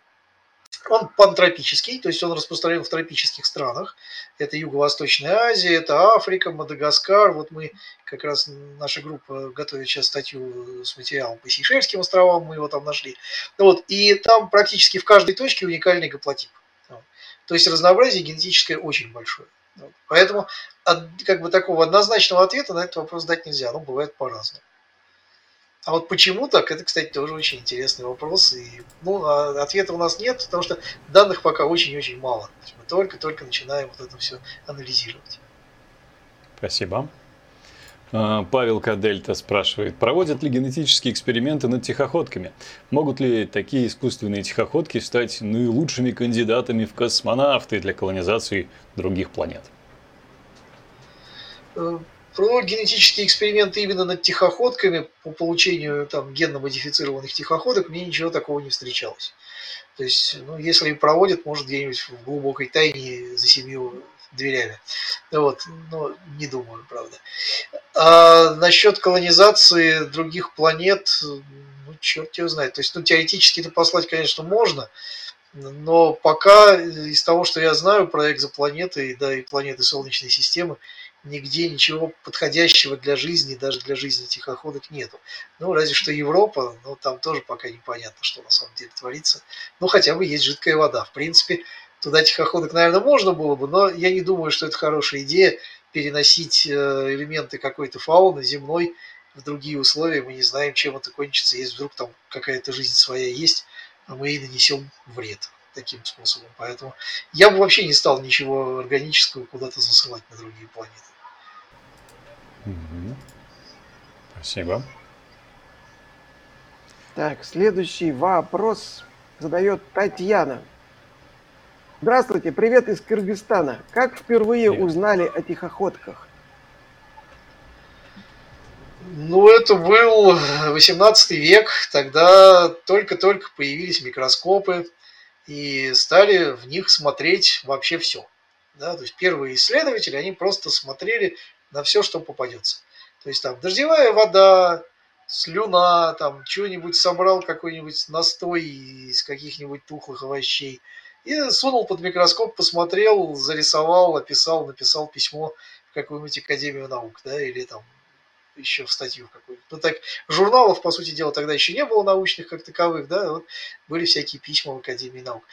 он пантропический, то есть он распространен в тропических странах. Это Юго-Восточная Азия, это Африка, Мадагаскар. Вот мы как раз, наша группа готовит сейчас статью с материалом по Сейшельским островам, мы его там нашли. Вот, и там практически в каждой точке уникальный гаплотип. То есть разнообразие генетическое очень большое. Поэтому как бы такого однозначного ответа на этот вопрос дать нельзя, но бывает по-разному. А вот почему так, это, кстати, тоже очень интересный вопрос. И, ну, а ответа у нас нет, потому что данных пока очень-очень мало. мы только-только начинаем вот это все анализировать. Спасибо. А, Павел Кадельта спрашивает, проводят ли генетические эксперименты над тихоходками? Могут ли такие искусственные тихоходки стать наилучшими кандидатами в космонавты для колонизации других планет? Э, про генетические эксперименты именно над тихоходками по получению там, генно-модифицированных тихоходок мне ничего такого не встречалось. То есть, ну, если проводят, может, где-нибудь в глубокой тайне за семью дверями. Вот, но не думаю, правда. А насчет колонизации других планет, ну, черт его знает. То есть, ну, теоретически это послать, конечно, можно, но пока из того, что я знаю про экзопланеты, да, и планеты Солнечной системы, нигде ничего подходящего для жизни, даже для жизни тихоходок нету. Ну, разве что Европа, но там тоже пока непонятно, что на самом деле творится. Ну, хотя бы есть жидкая вода. В принципе, туда тихоходок, наверное, можно было бы, но я не думаю, что это хорошая идея переносить э, элементы какой-то фауны земной в другие условия. Мы не знаем, чем это кончится, если вдруг там какая-то жизнь своя есть, а мы ей нанесем вред таким способом. Поэтому я бы вообще не стал ничего органического куда-то засылать на другие планеты. Спасибо. Так, следующий вопрос задает Татьяна. Здравствуйте, привет из Кыргызстана. Как впервые привет. узнали о тихоходках? Ну, это был 18 век, тогда только-только появились микроскопы, и стали в них смотреть вообще все. Да? То есть первые исследователи, они просто смотрели на все, что попадется. То есть там дождевая вода, слюна, там что-нибудь собрал, какой-нибудь настой из каких-нибудь тухлых овощей. И сунул под микроскоп, посмотрел, зарисовал, описал, написал письмо в какую-нибудь Академию наук, да, или там еще в статью какую-нибудь. Ну так, журналов, по сути дела, тогда еще не было научных как таковых, да, вот были всякие письма в Академии наук.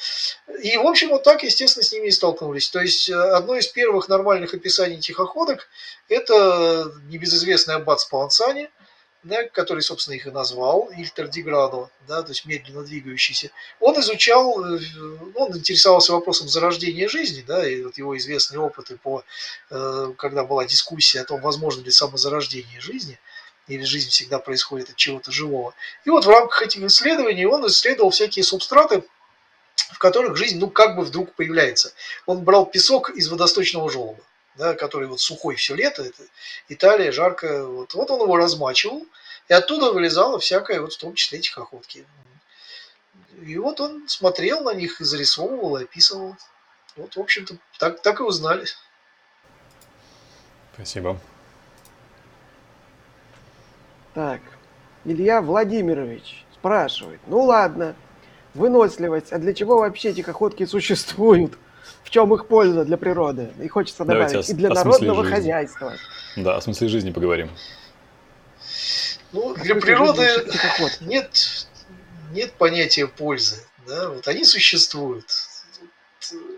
И, в общем, вот так, естественно, с ними и столкнулись. То есть, э, одно из первых нормальных описаний тихоходок – это небезызвестный аббат Спалансани – да, который, собственно, их и назвал, Ильтер Деградо, да, то есть медленно двигающийся, он изучал, э, он интересовался вопросом зарождения жизни, да, и вот его известные опыты по, э, когда была дискуссия о том, возможно ли самозарождение жизни, или жизнь всегда происходит от чего-то живого. И вот в рамках этих исследований он исследовал всякие субстраты, в которых жизнь, ну, как бы вдруг появляется. Он брал песок из водосточного желоба да, который вот сухой все лето, это Италия, жарко, вот, вот он его размачивал, и оттуда вылезало всякое, вот в том числе тихоходки. И вот он смотрел на них, зарисовывал и описывал. Вот, в общем-то, так, так и узнали. Спасибо. Так, Илья Владимирович спрашивает. Ну ладно, выносливость, а для чего вообще тихоходки существуют? В чем их польза для природы. И хочется добавить, Давайте и для народного жизни. хозяйства. Да, о смысле жизни поговорим. Ну, для природы нет, нет понятия пользы. Да? Вот они существуют.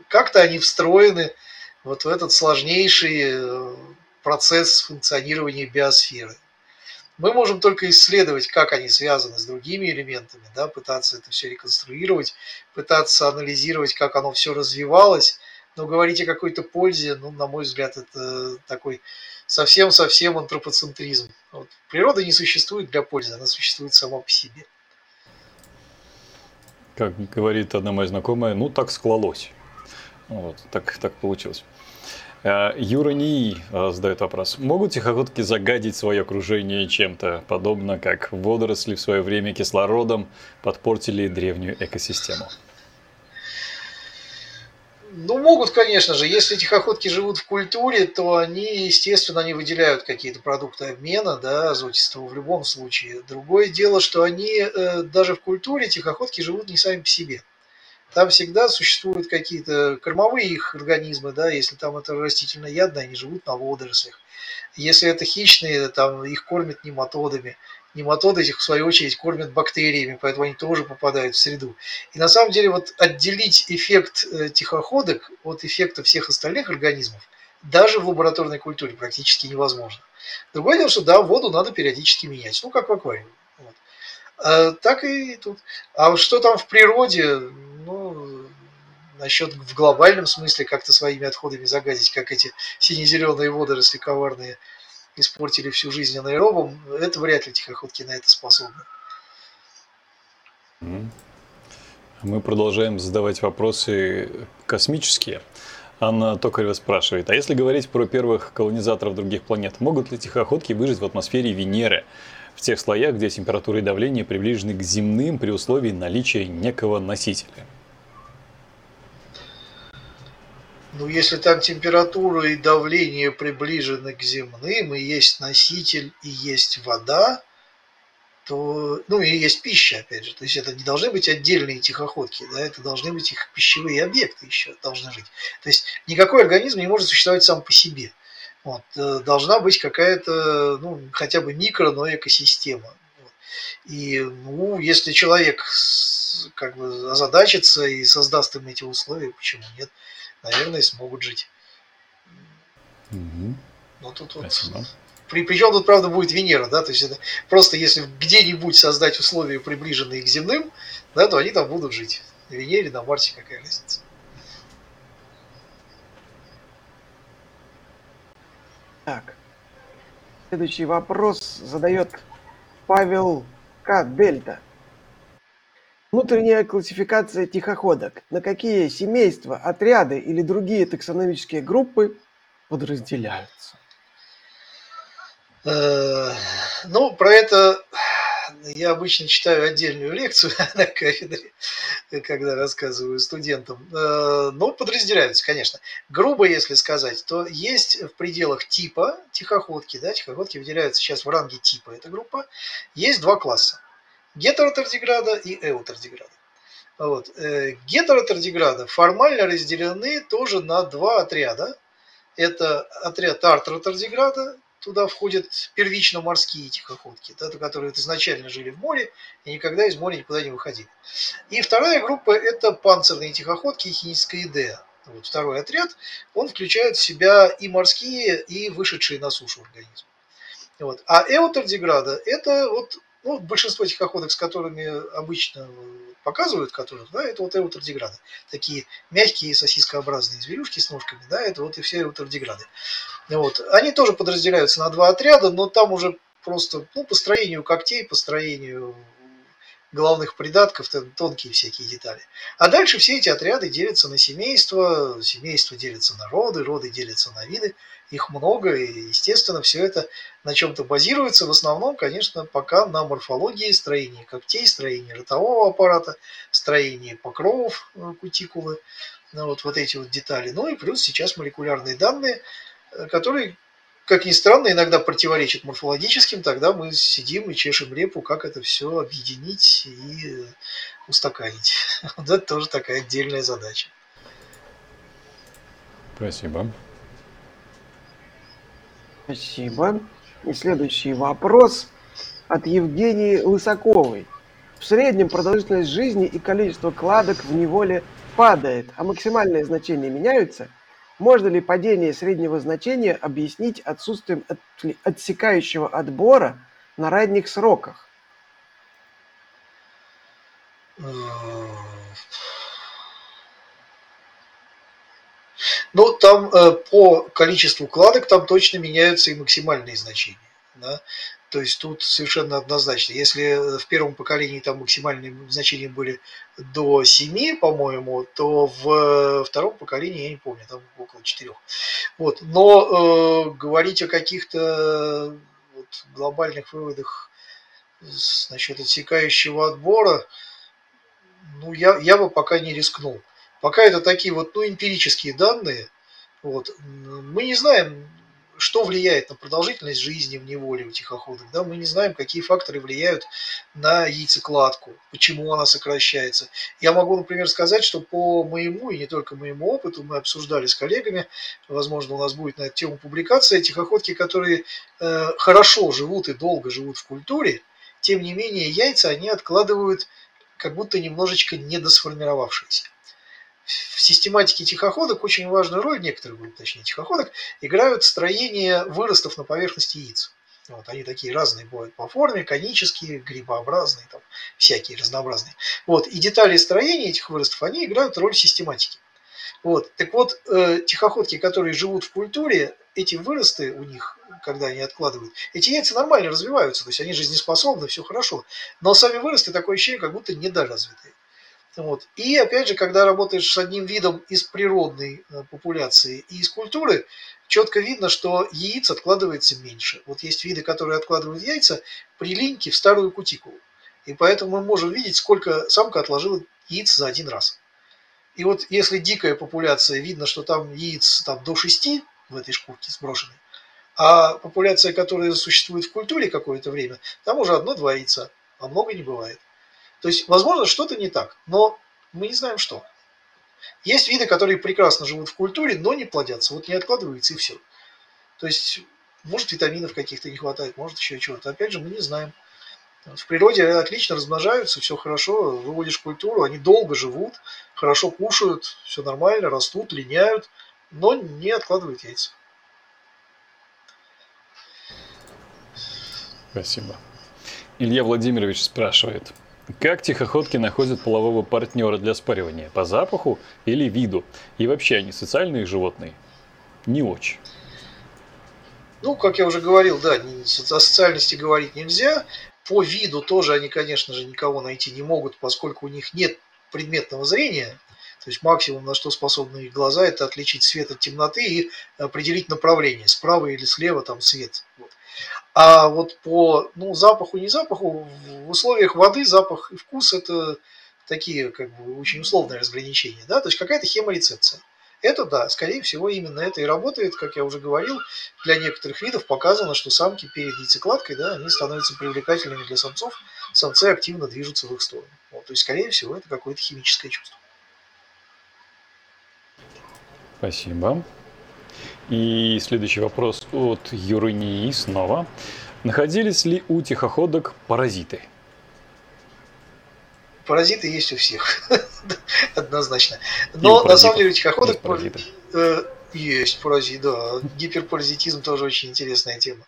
Как-то они встроены вот в этот сложнейший э, процесс функционирования биосферы. Мы можем только исследовать, как они связаны с другими элементами, да, пытаться это все реконструировать, пытаться анализировать, как оно все развивалось, но говорить о какой-то пользе, ну, на мой взгляд, это такой совсем-совсем антропоцентризм. Вот. Природа не существует для пользы, она существует сама по себе. Как говорит одна моя знакомая, ну так склалось. Вот, так, так получилось. Э, Юра НИИ э, задает вопрос. Могут тихоходки загадить свое окружение чем-то, подобно как водоросли в свое время кислородом подпортили древнюю экосистему? Ну, могут, конечно же. Если тихоходки живут в культуре, то они, естественно, они выделяют какие-то продукты обмена, да, азотистого в любом случае. Другое дело, что они э, даже в культуре тихоходки живут не сами по себе там всегда существуют какие-то кормовые их организмы, да, если там это растительноядные, они живут на водорослях. Если это хищные, там их кормят нематодами. Нематоды этих, в свою очередь, кормят бактериями, поэтому они тоже попадают в среду. И на самом деле вот отделить эффект э, тихоходок от эффекта всех остальных организмов даже в лабораторной культуре практически невозможно. Другое дело, что да, воду надо периодически менять, ну как в аквариуме. Вот. А, так и тут. А что там в природе, ну, насчет в глобальном смысле как-то своими отходами загадить, как эти сине-зеленые водоросли коварные испортили всю жизнь анаэробам, это вряд ли тихоходки на это способны. Мы продолжаем задавать вопросы космические. Анна Токарева спрашивает, а если говорить про первых колонизаторов других планет, могут ли тихоходки выжить в атмосфере Венеры? в тех слоях, где температура и давление приближены к земным при условии наличия некого носителя. Ну, если там температура и давление приближены к земным, и есть носитель, и есть вода, то, ну, и есть пища, опять же. То есть это не должны быть отдельные тихоходки, да, это должны быть их пищевые объекты еще должны жить. То есть никакой организм не может существовать сам по себе. Вот, э, должна быть какая-то, ну, хотя бы микро, но экосистема. И, ну, если человек как бы озадачится и создаст им эти условия, почему нет? Наверное, смогут жить. Угу. Ну, тут вот... При, причем тут, правда, будет Венера, да, то есть это просто если где-нибудь создать условия, приближенные к земным, да, то они там будут жить. На Венере, на Марсе какая разница. Так. Следующий вопрос задает Павел К. Дельта. Внутренняя классификация тихоходок. На какие семейства, отряды или другие таксономические группы подразделяются? Э, ну, про это я обычно читаю отдельную лекцию <laughs> на кафедре, когда рассказываю студентам. Э, ну, подразделяются, конечно. Грубо, если сказать, то есть в пределах типа тихоходки, да, тихоходки выделяются сейчас в ранге типа эта группа, есть два класса. Гетеротардиграда и эутардиграда. Вот. Э, гетеротардиграды формально разделены тоже на два отряда. Это отряд артротардиграда, туда входят первично морские тихоходки, да, которые изначально жили в море и никогда из моря никуда не выходили. И вторая группа – это панцирные тихоходки хиническая Вот второй отряд, он включает в себя и морские, и вышедшие на сушу организмы. Вот. А эутардиграда – это вот ну, большинство тихоходок, с которыми обычно показывают, которых, да, это вот эутардиграды. Такие мягкие сосискообразные зверюшки с ножками, да, это вот и все эутардиграды. Вот. Они тоже подразделяются на два отряда, но там уже просто ну, по строению когтей, по строению головных придатков, там тонкие всякие детали. А дальше все эти отряды делятся на семейства, семейства делятся на роды, роды делятся на виды. Их много, и, естественно, все это на чем-то базируется. В основном, конечно, пока на морфологии, строении когтей, строении ротового аппарата, строении покровов э, кутикулы, ну, вот, вот эти вот детали. Ну и плюс сейчас молекулярные данные, э, которые как ни странно, иногда противоречит морфологическим, тогда мы сидим и чешем репу, как это все объединить и устаканить. <laughs> Вот это тоже такая отдельная задача. Спасибо. Спасибо. И следующий вопрос от Евгении Лысаковой. В среднем продолжительность жизни и количество кладок в неволе падает, а максимальные значения меняются – можно ли падение среднего значения объяснить отсутствием отсекающего отбора на ранних сроках? Ну, там э, по количеству кладок там точно меняются и максимальные значения. Да? То есть тут совершенно однозначно. Если в первом поколении там максимальные значения были до 7, по-моему, то в втором поколении, я не помню, там около 4. Вот. Но э, говорить о каких-то вот, глобальных выводах насчет отсекающего отбора, ну, я, я бы пока не рискнул. Пока это такие вот, ну, эмпирические данные, вот, мы не знаем, что влияет на продолжительность жизни в неволе у тихоходок. Да? Мы не знаем, какие факторы влияют на яйцекладку, почему она сокращается. Я могу, например, сказать, что по моему и не только моему опыту, мы обсуждали с коллегами, возможно, у нас будет на эту тему публикация, тихоходки, которые э, хорошо живут и долго живут в культуре, тем не менее яйца они откладывают как будто немножечко недосформировавшиеся в систематике тихоходок очень важную роль, некоторые группы, точнее тихоходок, играют строение выростов на поверхности яиц. Вот, они такие разные бывают по форме, конические, грибообразные, там, всякие разнообразные. Вот, и детали строения этих выростов, они играют роль систематики. Вот, так вот, э, тихоходки, которые живут в культуре, эти выросты у них, когда они откладывают, эти яйца нормально развиваются, то есть они жизнеспособны, все хорошо. Но сами выросты такое ощущение, как будто недоразвитые. Вот. И опять же, когда работаешь с одним видом из природной э, популяции и из культуры, четко видно, что яиц откладывается меньше. Вот есть виды, которые откладывают яйца при линьке в старую кутикулу. И поэтому мы можем видеть, сколько самка отложила яиц за один раз. И вот если дикая популяция, видно, что там яиц там, до 6 в этой шкурке сброшенной, а популяция, которая существует в культуре какое-то время, там уже одно-два яйца, а много не бывает. То есть, возможно, что-то не так, но мы не знаем что. Есть виды, которые прекрасно живут в культуре, но не плодятся. Вот не откладывается и все. То есть, может, витаминов каких-то не хватает, может, еще чего-то. Опять же, мы не знаем. В природе отлично размножаются, все хорошо, выводишь культуру, они долго живут, хорошо кушают, все нормально, растут, линяют, но не откладывают яйца. Спасибо. Илья Владимирович спрашивает, как тихоходки находят полового партнера для спаривания? По запаху или виду? И вообще они социальные животные? Не очень. Ну, как я уже говорил, да, о социальности говорить нельзя. По виду тоже они, конечно же, никого найти не могут, поскольку у них нет предметного зрения. То есть максимум, на что способны их глаза, это отличить свет от темноты и определить направление, справа или слева там свет. Вот. А вот по ну, запаху, не запаху, в условиях воды запах и вкус это такие как бы очень условные разграничения. Да? То есть какая-то хеморецепция. Это да, скорее всего, именно это и работает, как я уже говорил, для некоторых видов показано, что самки перед яйцекладкой, да, они становятся привлекательными для самцов, самцы активно движутся в их сторону. Вот, то есть, скорее всего, это какое-то химическое чувство. Спасибо. И следующий вопрос от Юрынии снова. Находились ли у тихоходок паразиты? Паразиты есть у всех, <laughs> однозначно. Но на самом деле у тихоходок э, есть паразит, да. Гиперпаразитизм тоже очень интересная тема.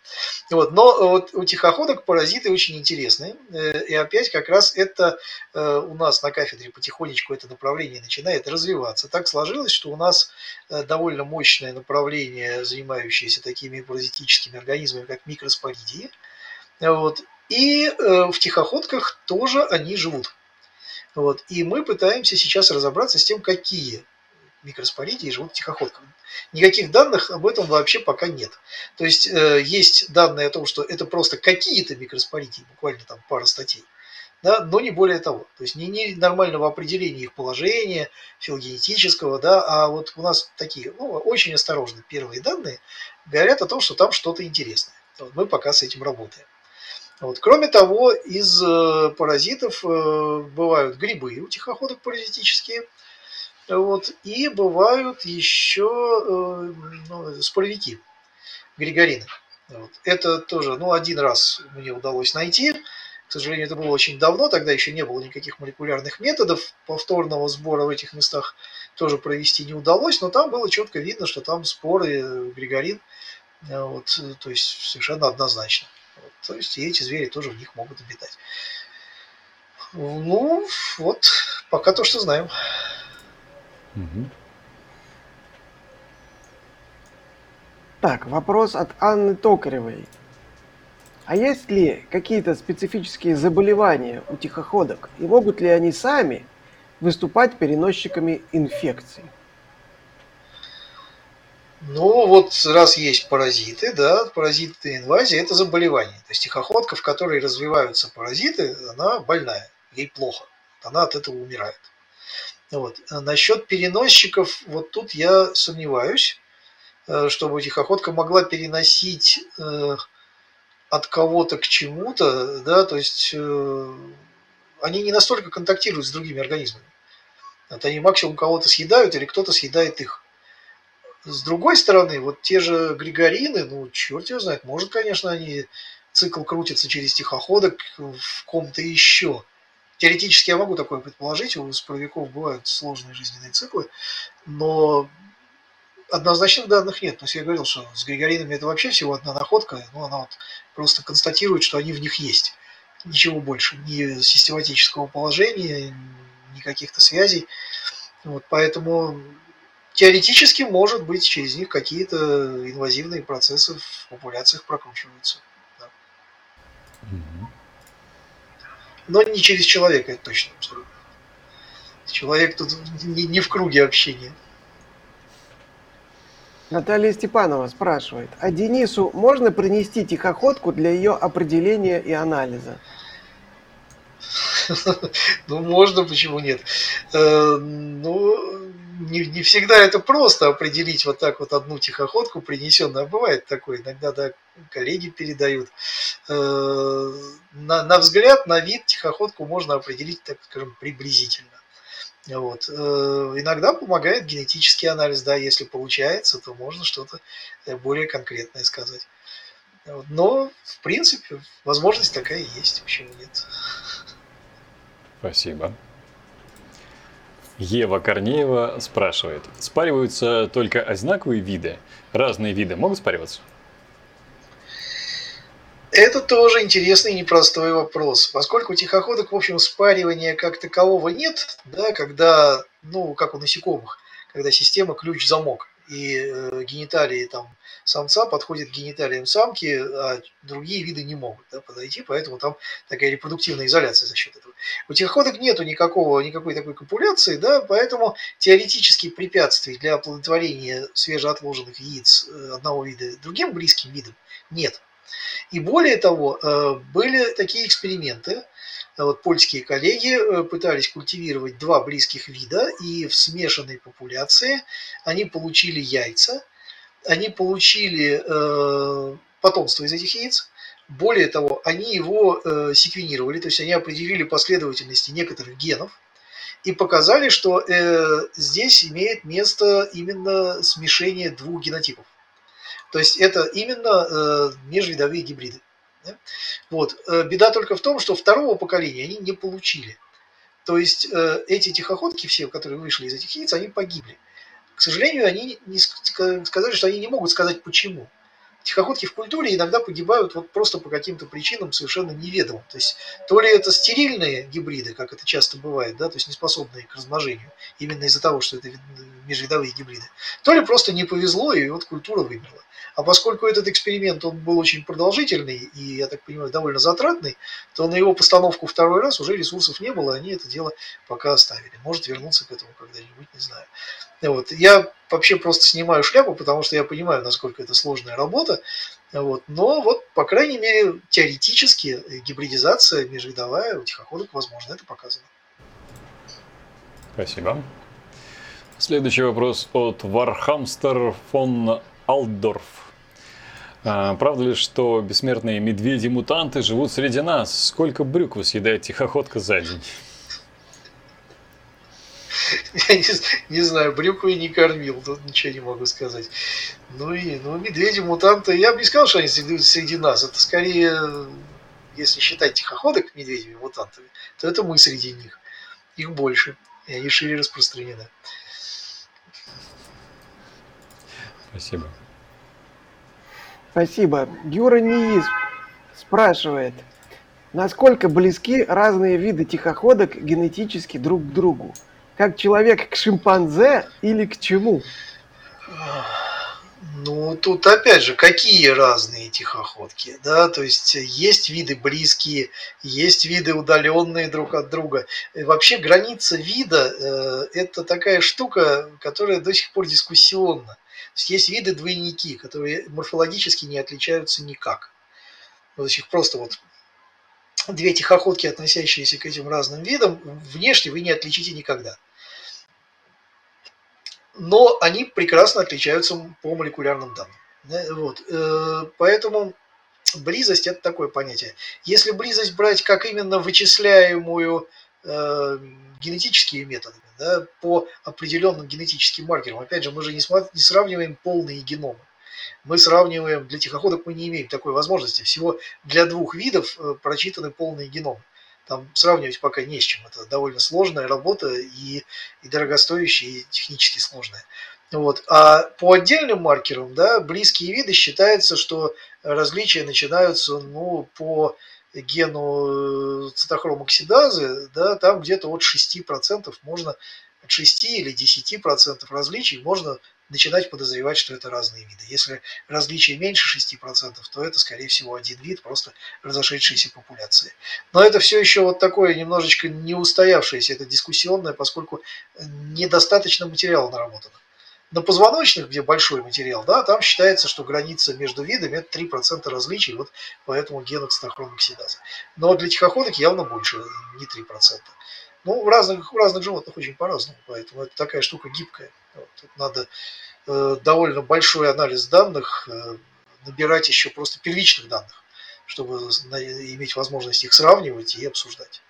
Вот, но вот у тихоходок паразиты очень интересные. Э, и опять как раз это э, у нас на кафедре потихонечку это направление начинает развиваться. Так сложилось, что у нас э, довольно мощное направление, занимающееся такими паразитическими организмами, как микроспоридии. Вот. И в тихоходках тоже они живут. Вот. И мы пытаемся сейчас разобраться с тем, какие микроспоридии живут тихоходками. Никаких данных об этом вообще пока нет. То есть э, есть данные о том, что это просто какие-то микроспоридии, буквально там пара статей, да, но не более того. То есть не, не нормального определения их положения, филогенетического, да, а вот у нас такие ну, очень осторожные первые данные говорят о том, что там что-то интересное. Вот мы пока с этим работаем. Вот. Кроме того, из э, паразитов э, бывают грибы у тихоходок паразитические – вот. И бывают еще э, ну, споровики, григорины. Вот. Это тоже, ну, один раз мне удалось найти. К сожалению, это было очень давно, тогда еще не было никаких молекулярных методов повторного сбора в этих местах тоже провести не удалось, но там было четко видно, что там споры э, григорин, э, вот, то есть совершенно однозначно. Вот, то есть и эти звери тоже в них могут обитать. Ну, вот, пока то, что знаем. Угу. Так, вопрос от Анны Токаревой. А есть ли какие-то специфические заболевания у тихоходок? И могут ли они сами выступать переносчиками инфекций? Ну, вот раз есть паразиты, да, паразиты инвазии – это заболевание. То есть тихоходка, в которой развиваются паразиты, она больная, ей плохо, она от этого умирает. Вот. А насчет переносчиков, вот тут я сомневаюсь, э, чтобы тихоходка могла переносить э, от кого-то к чему-то, да, то есть э, они не настолько контактируют с другими организмами. Это они максимум кого-то съедают или кто-то съедает их. С другой стороны, вот те же григорины, ну, черт его знает, может, конечно, они цикл крутится через тихоходок в ком-то еще. Теоретически я могу такое предположить, у споровиков бывают сложные жизненные циклы, но однозначных данных нет. То есть я говорил, что с григоринами это вообще всего одна находка, но она вот просто констатирует, что они в них есть. Ничего больше, ни систематического положения, ни каких-то связей. Вот, поэтому теоретически, может быть, через них какие-то инвазивные процессы в популяциях прокручиваются. Да. Mm-hmm. Но не через человека, это точно абсолютно. Человек тут не, не в круге общения. Наталья Степанова спрашивает, а Денису можно принести тихоходку для ее определения и анализа? <laughs> Ну, можно, почему нет? Э, ну, не, не всегда это просто определить вот так вот одну тихоходку принесенную. А бывает такое, иногда да, коллеги передают. Э, на, на взгляд, на вид тихоходку можно определить, так скажем, приблизительно. Вот. Э, иногда помогает генетический анализ, да, если получается, то можно что-то более конкретное сказать. Но, в принципе, возможность такая есть, почему нет. Спасибо. Ева Корнеева спрашивает, спариваются только одинаковые виды? Разные виды могут спариваться? Это тоже интересный и непростой вопрос. Поскольку тихоходок, в общем, спаривания как такового нет, да, когда, ну, как у насекомых, когда система ключ-замок, и э, гениталии там самца подходят к гениталиям самки, а другие виды не могут да, подойти, поэтому там такая репродуктивная изоляция за счет этого. У тихоходок нету никакого, никакой такой копуляции, да, поэтому теоретических препятствий для оплодотворения свежеотложенных яиц э, одного вида другим близким видом нет. И более того, э, были такие эксперименты, вот польские коллеги э, пытались культивировать два близких вида, и в смешанной популяции они получили яйца, они получили э, потомство из этих яиц, более того, они его э, секвенировали, то есть они определили последовательности некоторых генов и показали, что э, здесь имеет место именно смешение двух генотипов. То есть это именно э, межвидовые гибриды. Да? Вот. Э, беда только в том, что второго поколения они не получили. То есть э, эти тихоходки все, которые вышли из этих яиц, они погибли. К сожалению, они не сказали, что они не могут сказать почему тихоходки в культуре иногда погибают вот просто по каким-то причинам совершенно неведомым. То есть то ли это стерильные гибриды, как это часто бывает, да, то есть не способные к размножению, именно из-за того, что это межвидовые гибриды, то ли просто не повезло, и вот культура вымерла. А поскольку этот эксперимент он был очень продолжительный и, я так понимаю, довольно затратный, то на его постановку второй раз уже ресурсов не было, они это дело пока оставили. Может вернуться к этому когда-нибудь, не знаю. Вот. Я вообще просто снимаю шляпу, потому что я понимаю, насколько это сложная работа. Вот. Но вот, по крайней мере, теоретически гибридизация межвидовая у тихоходок возможно, это показано. Спасибо. Следующий вопрос от Вархамстер фон Алдорф. А, правда ли, что бессмертные медведи-мутанты живут среди нас? Сколько брюк вы съедает тихоходка за день? <laughs> Я не, не знаю, брюкву я не кормил, тут ничего не могу сказать. Ну и ну, медведи-мутанты, я бы не сказал, что они среди, среди нас. Это скорее, если считать тихоходок медведями-мутантами, то это мы среди них. Их больше, и они шире распространены. Спасибо. Спасибо. Юра Ниис спрашивает, насколько близки разные виды тихоходок генетически друг к другу? Как человек к шимпанзе или к чему? Ну, тут опять же, какие разные тихоходки, да, то есть есть виды близкие, есть виды удаленные друг от друга. И вообще граница вида э, – это такая штука, которая до сих пор дискуссионна. есть, есть виды двойники, которые морфологически не отличаются никак. То есть их просто вот две тихоходки, относящиеся к этим разным видам, внешне вы не отличите никогда. Но они прекрасно отличаются по молекулярным данным. Вот. Э, поэтому близость это такое понятие. Если близость брать как именно вычисляемую э, генетическими методами, да, по определенным генетическим маркерам, опять же, мы же не сравниваем полные геномы мы сравниваем, для тихоходок мы не имеем такой возможности. Всего для двух видов э, прочитаны полные геномы. Там сравнивать пока не с чем. Это довольно сложная работа и, и дорогостоящая, и технически сложная. Вот. А по отдельным маркерам, да, близкие виды считается, что различия начинаются ну, по гену э, цитохромоксидазы, да, там где-то от 6% можно, от 6 или 10% различий можно начинать подозревать, что это разные виды. Если различие меньше 6%, то это, скорее всего, один вид, просто разошедшиеся популяции. Но это все еще вот такое немножечко не устоявшееся, это дискуссионное, поскольку недостаточно материала наработано. На позвоночных, где большой материал, да, там считается, что граница между видами это 3% различий, вот по этому гену цитохромоксидазы. Но для тихоходок явно больше, не 3%. Ну, в разных, в разных животных очень по-разному, поэтому это такая штука гибкая. Тут надо э, довольно большой анализ данных, э, набирать еще просто первичных данных, чтобы иметь возможность их сравнивать и обсуждать.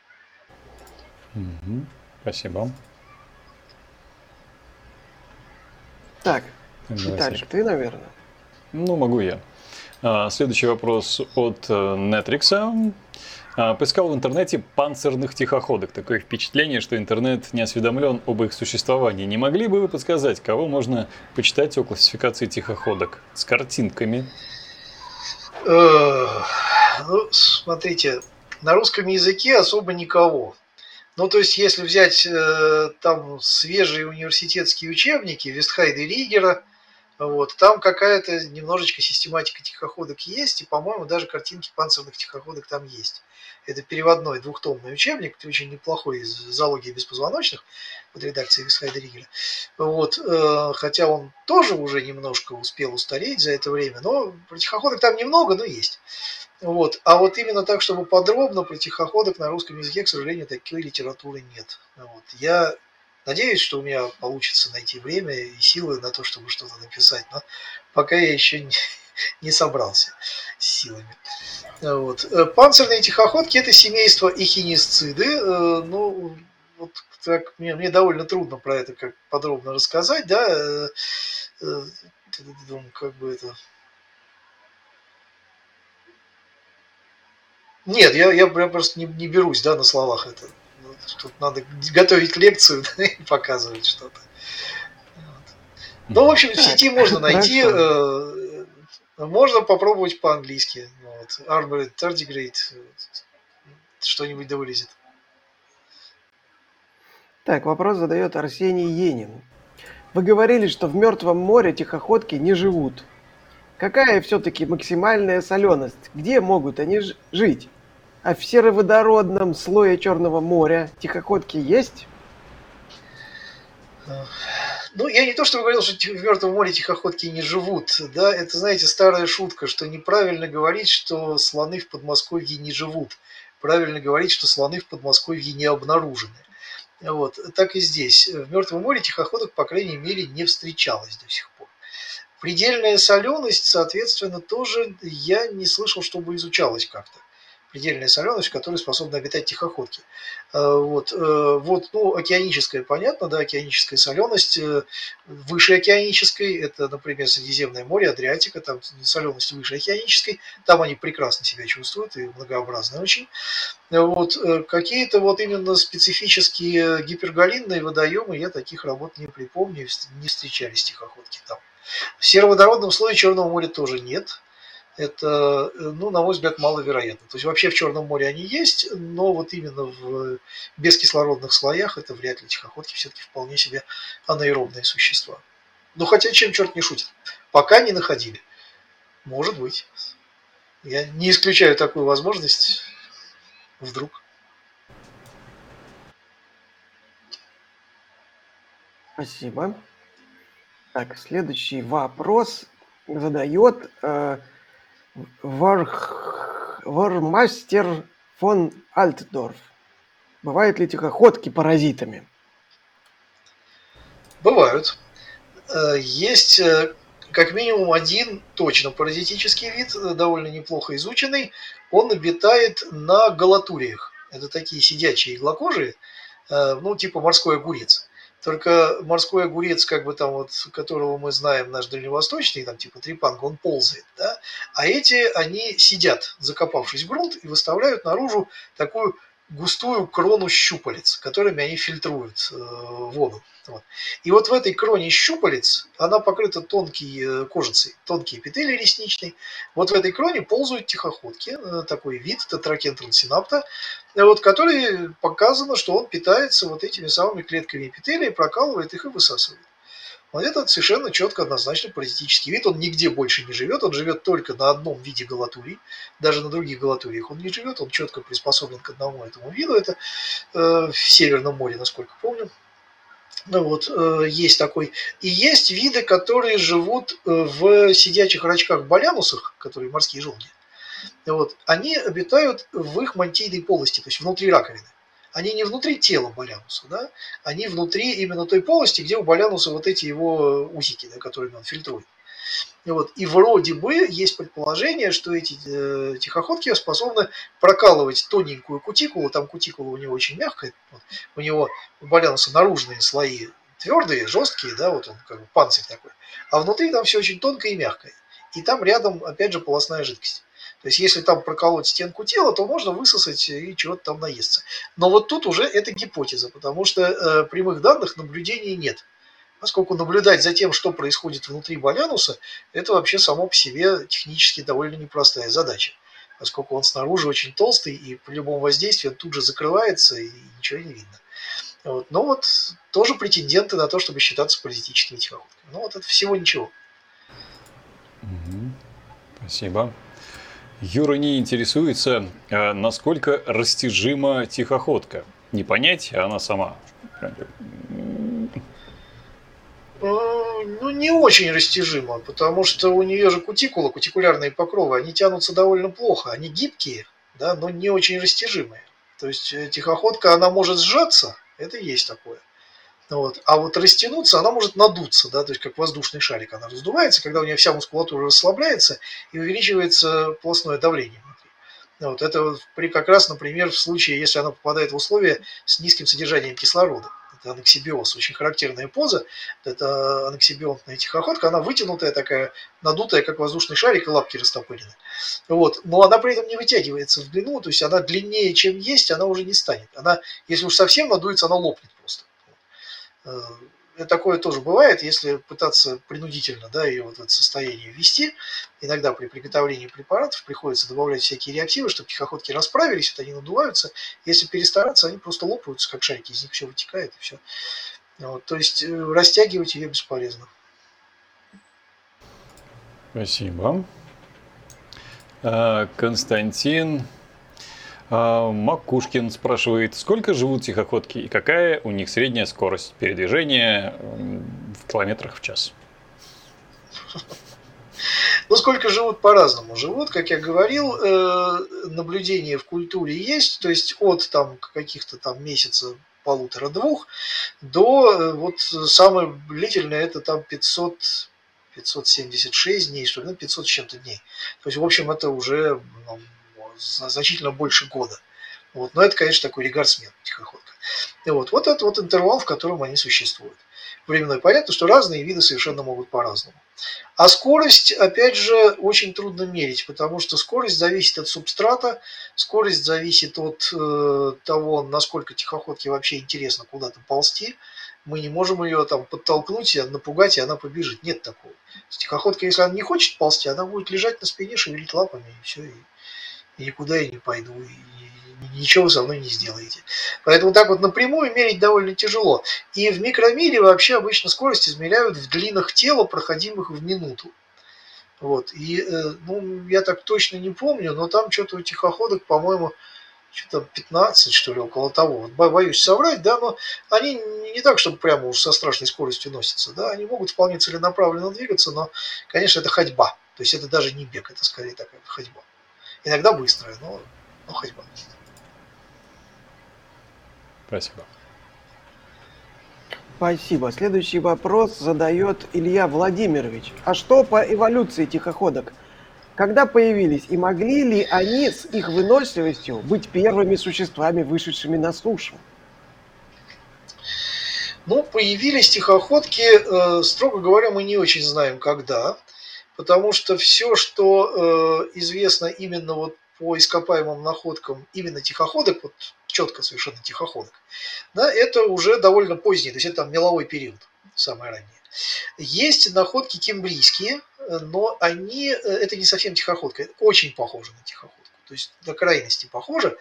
Угу. Спасибо. Так, Виталик, ты, наверное. Ну, могу я. А, следующий вопрос от Нетрикса. А, поискал в интернете панцирных тихоходок. Такое впечатление, что интернет не осведомлен об их существовании. Не могли бы вы подсказать, кого можно почитать о классификации тихоходок с картинками? Ну, смотрите, на русском языке особо никого. Ну, то есть, если взять э, там свежие университетские учебники Вестхайда и Ригера, вот. Там какая-то немножечко систематика тихоходок есть, и, по-моему, даже картинки панцирных тихоходок там есть. Это переводной двухтомный учебник, очень неплохой из зоологии беспозвоночных под редакцией Висхайда Ригеля. Вот. Э, хотя он тоже уже немножко успел устареть за это время, но про тихоходок там немного, но есть. Вот. А вот именно так, чтобы подробно про тихоходок на русском языке, к сожалению, такой литературы нет. Вот. Я надеюсь, что у меня получится найти время и силы на то, чтобы что-то написать, но пока я еще не, <laughs> не собрался с силами. Вот. Э, панцирные тихоходки – это семейство эхинисциды. Э, ну, вот так, мне, мне довольно трудно про это как подробно рассказать, да, э, как бы это Нет, я, я прям просто не, не берусь, да, на словах это. Тут надо готовить лекцию <laughs> да, и показывать что-то. Вот. Ну, в общем, в сети можно <laughs> найти, э, можно попробовать по-английски. Вот. Armored Tardigrade, что-нибудь да вылезет. Так, вопрос задает Арсений Енин. Вы говорили, что в Мертвом море тихоходки не живут. Какая все-таки максимальная соленость? Где могут они жить? А в сероводородном слое Черного моря тихоходки есть? Ну, я не то, что говорил, что в Мертвом море тихоходки не живут. Да, это, знаете, старая шутка, что неправильно говорить, что слоны в Подмосковье не живут. Правильно говорить, что слоны в Подмосковье не обнаружены. Вот. Так и здесь. В Мертвом море тихоходок, по крайней мере, не встречалось до сих пор. Предельная соленость, соответственно, тоже я не слышал, чтобы изучалась как-то предельная соленость, в которой способны обитать тихоходки. Э, вот, э, вот, ну, океаническая, понятно, да, океаническая соленость, э, выше океанической, это, например, Средиземное море, Адриатика, там соленость выше океанической, там они прекрасно себя чувствуют и многообразны очень. Вот, какие-то вот именно специфические гипергалинные водоемы, я таких работ не припомню, не встречались тихоходки там. В сероводородном слое Черного моря тоже нет это, э, ну, на мой взгляд, маловероятно. То есть вообще в Черном море они есть, но вот именно в бескислородных слоях это вряд ли тихоходки все-таки вполне себе анаэробные существа. Ну хотя чем черт не шутит. Пока не находили. Может быть. Я не исключаю такую возможность. Вдруг. Спасибо. Так, следующий вопрос задает э. Вармастер фон Альтдорф. Бывают ли тихоходки паразитами? Бывают. Э, есть э, как минимум один точно паразитический вид, э, довольно неплохо изученный. Он обитает на галатуриях. Это такие сидячие иглокожие, ну, типа морской огурец. Только морской огурец, как бы там вот, которого мы знаем, наш дальневосточный, там типа трепанга, он ползает, да? А эти, они сидят, закопавшись в грунт, и выставляют наружу такую густую крону щупалец, которыми они фильтруют э, воду. Вот. И вот в этой кроне щупалец, она покрыта тонкой э, кожицей, тонкие эпителий ресничный. Вот в этой кроне ползают тихоходки, э, такой вид тетракентрон синапта, вот, который показано, что он питается вот этими самыми клетками эпителия, прокалывает их и высасывает. Вот этот совершенно четко, однозначно паразитический вид. Он нигде больше не живет. Он живет только на одном виде галатурий. Даже на других галатуриях он не живет. Он четко приспособлен к одному этому виду. Это э, в Северном море, насколько помню. Ну вот, э, есть такой. И есть виды, которые живут э, в сидячих рачках-балянусах, которые морские желуди. Вот, они обитают в их мантийной полости, то есть внутри раковины они не внутри тела Балянуса, да, они внутри именно той полости, где у Балянуса вот эти его усики, да, которыми он фильтрует. Вот, и вроде бы есть предположение, что эти э, тихоходки способны прокалывать тоненькую кутикулу, там кутикула у него очень мягкая, вот, у него у Балянуса наружные слои твердые, жесткие, да, вот он как бы панцирь такой, а внутри там все очень тонкое и мягкое. И там рядом, опять же, полостная жидкость. То есть, если там проколоть стенку тела, то можно высосать и чего-то там наесться. Но вот тут уже это гипотеза, потому что э, прямых данных наблюдений нет. Поскольку наблюдать за тем, что происходит внутри Балянуса, это вообще само по себе технически довольно непростая задача. Поскольку он снаружи очень толстый, и при любом воздействии он тут же закрывается, и ничего не видно. Вот. Но вот тоже претенденты на то, чтобы считаться паразитическими тихоходками. Но вот это всего ничего. Спасибо. Юра не интересуется, а насколько растяжима тихоходка. Не понять, а она сама. Ну, не очень растяжимо, потому что у нее же кутикула, кутикулярные покровы, они тянутся довольно плохо, они гибкие, да, но не очень растяжимые. То есть э, тихоходка, она может сжаться, это есть такое. Вот. А вот растянуться, она может надуться, да, то есть как воздушный шарик она раздувается, когда у нее вся мускулатура расслабляется и увеличивается пластное давление. Вот. Это при, как раз, например, в случае, если она попадает в условия с низким содержанием кислорода это анаксибиоз, очень характерная поза, это анаксибионтная тихоходка, она вытянутая такая, надутая, как воздушный шарик, и лапки растопырены. Вот. Но она при этом не вытягивается в длину, то есть она длиннее, чем есть, она уже не станет. Она, если уж совсем надуется, она лопнет просто. Э, такое тоже бывает, если пытаться принудительно да, ее вот в это состояние ввести. Иногда при приготовлении препаратов приходится добавлять всякие реактивы, чтобы тихоходки расправились, вот они надуваются. Если перестараться, они просто лопаются, как шарики, из них все вытекает и все. Вот, то есть э, растягивать ее бесполезно. Спасибо. А, Константин Макушкин спрашивает, сколько живут тихоходки и какая у них средняя скорость передвижения в километрах в час? Ну, сколько живут по-разному. Живут, как я говорил, э, наблюдения в культуре есть, то есть от там каких-то там месяца полутора-двух до э, вот самое длительное это там 500 576 дней, что ли, ну, 500 с чем-то дней. То есть, в общем, это уже ну, значительно больше года. Вот. Но это, конечно, такой регардсмен, тихоходка. И вот, вот это вот интервал, в котором они существуют. Временной понятно, что разные виды совершенно могут по-разному. А скорость, опять же, очень трудно мерить, потому что скорость зависит от субстрата, скорость зависит от э, того, насколько тихоходке вообще интересно куда-то ползти. Мы не можем ее там подтолкнуть, напугать, и она побежит. Нет такого. Тихоходка, если она не хочет ползти, она будет лежать на спине, шевелить лапами, и все, и никуда я не пойду, и ничего со мной не сделаете. Поэтому так вот напрямую мерить довольно тяжело. И в микромире вообще обычно скорость измеряют в длинах тела, проходимых в минуту. Вот. И, э, ну, я так точно не помню, но там что-то у тихоходок, по-моему, что-то 15, что ли, около того. Боюсь соврать, да, но они не так, чтобы прямо уж со страшной скоростью носятся, да, они могут вполне целенаправленно двигаться, но, конечно, это ходьба. То есть это даже не бег, это скорее такая ходьба. Иногда быстрая, но, но ходьба. Спасибо. Спасибо. Следующий вопрос задает Илья Владимирович. А что по эволюции тихоходок? Когда появились и могли ли они с их выносливостью быть первыми существами, вышедшими на сушу? Ну, появились тихоходки, э, строго говоря, мы не очень знаем, когда потому что все, что э, известно именно вот по ископаемым находкам именно тихоходок, вот четко совершенно тихоходок, да, это уже довольно поздний, то есть это там меловой период, самое раннее. Есть находки кембрийские, но они, э, это не совсем тихоходка, очень похоже на тихоходку то есть до крайности похоже.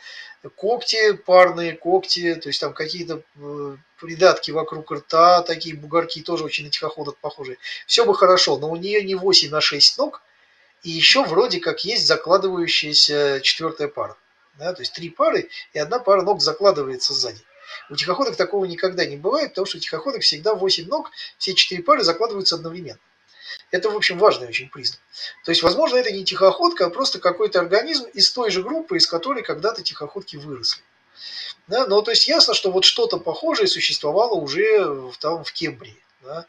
Когти парные, когти, то есть там какие-то э, придатки вокруг рта, такие бугорки тоже очень на тихоходок похожи. Все бы хорошо, но у нее не 8, а 6 ног, и еще вроде как есть закладывающаяся четвертая пара. Да, то есть три пары, и одна пара ног закладывается сзади. У тихоходок такого никогда не бывает, потому что у тихоходок всегда 8 ног, все четыре пары закладываются одновременно. Это, в общем, важный очень признак. То есть, возможно, это не тихоходка, а просто какой-то организм из той же группы, из которой когда-то тихоходки выросли. Да? Но то есть ясно, что вот что-то похожее существовало уже в, там, в Кембрии. Да?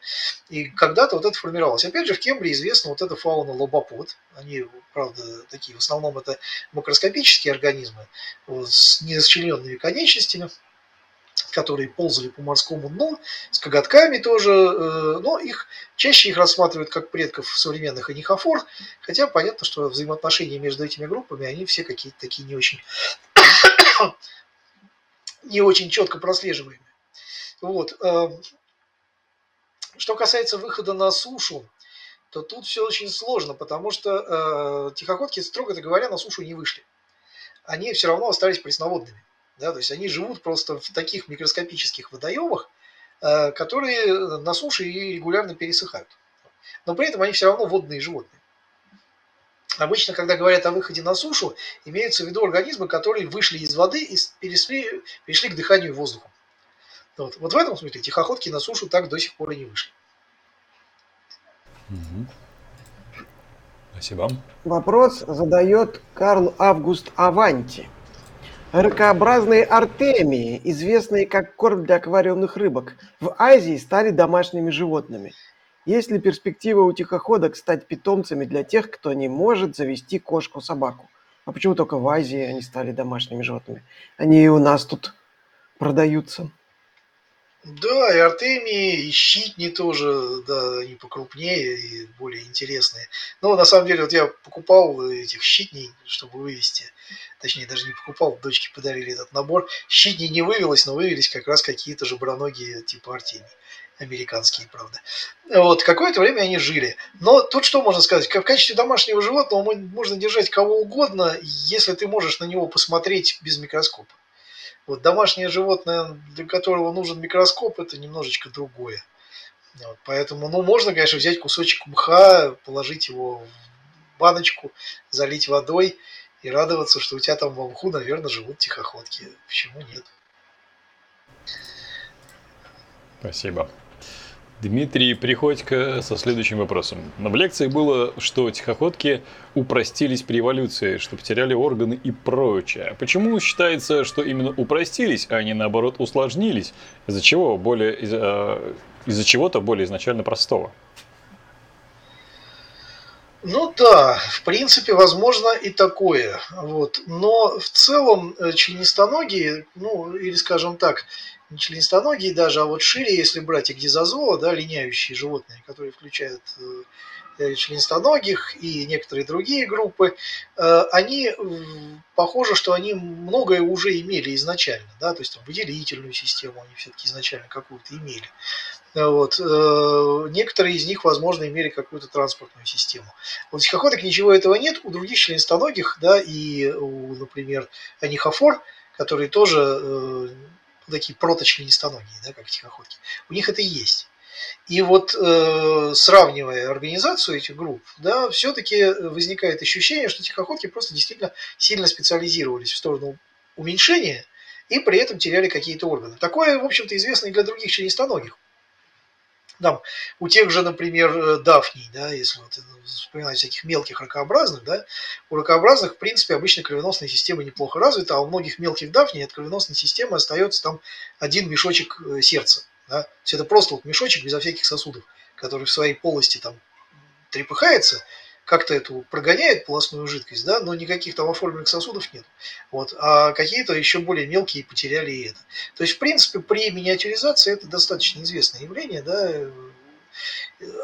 И когда-то вот это формировалось. Опять же, в Кембрии известна вот эта фауна лобопод. Они, правда, такие в основном это макроскопические организмы с нерасчлененными конечностями которые ползали по морскому дну, с коготками тоже, э, но их чаще их рассматривают как предков современных анихофор, хотя понятно, что взаимоотношения между этими группами, они все какие-то такие не очень, <coughs> не очень четко прослеживаемые. Вот. Э, что касается выхода на сушу, то тут все очень сложно, потому что э, тихоходки, строго говоря, на сушу не вышли. Они все равно остались пресноводными. Да, то есть они живут просто в таких микроскопических водоемах, э, которые на суше и регулярно пересыхают. Но при этом они все равно водные животные. Обычно, когда говорят о выходе на сушу, имеются в виду организмы, которые вышли из воды и перешли, перешли к дыханию воздухом. Вот. вот в этом смысле тихоходки на сушу так до сих пор и не вышли. Спасибо. Вопрос задает Карл Август Аванти. Ракообразные артемии, известные как корм для аквариумных рыбок, в Азии стали домашними животными. Есть ли перспектива у тихоходок стать питомцами для тех, кто не может завести кошку-собаку? А почему только в Азии они стали домашними животными? Они и у нас тут продаются. Да, и артемии, и щитни тоже, да, они покрупнее и более интересные. Но на самом деле, вот я покупал этих щитней, чтобы вывести, точнее, даже не покупал, дочке подарили этот набор. Щитни не вывелось, но вывелись как раз какие-то же броногие типа артемий. Американские, правда. Вот, какое-то время они жили. Но тут что можно сказать? В качестве домашнего животного можно держать кого угодно, если ты можешь на него посмотреть без микроскопа. Вот домашнее животное, для которого нужен микроскоп, это немножечко другое. Вот, поэтому, ну, можно, конечно, взять кусочек мха, положить его в баночку, залить водой и радоваться, что у тебя там в мху, наверное, живут тихоходки. Почему нет? Спасибо. Дмитрий Приходько со следующим вопросом. В лекции было, что тихоходки упростились при эволюции, что потеряли органы и прочее. Почему считается, что именно упростились, а не наоборот усложнились? Из-за чего? Более, из, э, из-за чего-то более изначально простого? Ну да, в принципе, возможно и такое. Вот. Но в целом э, членистоногие, ну или скажем так, не членистоногие даже, а вот шире, если брать экдизозоа, да, линяющие животные, которые включают э, членистоногих и некоторые другие группы, э, они похоже, что они многое уже имели изначально, да, то есть там выделительную систему они все-таки изначально какую-то имели. Вот. Э, некоторые из них, возможно, имели какую-то транспортную систему. У тихоходок ничего этого нет, у других членистоногих, да, и у, например, анихофор, которые тоже такие проточленистоногие, да, как тихоходки, у них это и есть. И вот э, сравнивая организацию этих групп, да, все-таки возникает ощущение, что тихоходки просто действительно сильно специализировались в сторону уменьшения и при этом теряли какие-то органы. Такое, в общем-то, известно и для других членистоногих. Там, у тех же, например, э, дафний, да, если вот вспоминать всяких мелких ракообразных, да, у ракообразных, в принципе, обычно кровеносная система неплохо развита, а у многих мелких дафний от кровеносной системы остается там один мешочек э, сердца. Да. То есть это просто вот мешочек безо всяких сосудов, который в своей полости там трепыхается, как-то эту прогоняет полостную жидкость, да, но никаких там оформленных сосудов нет. Вот, а какие-то еще более мелкие потеряли и это. То есть, в принципе, при миниатюризации это достаточно известное явление, да,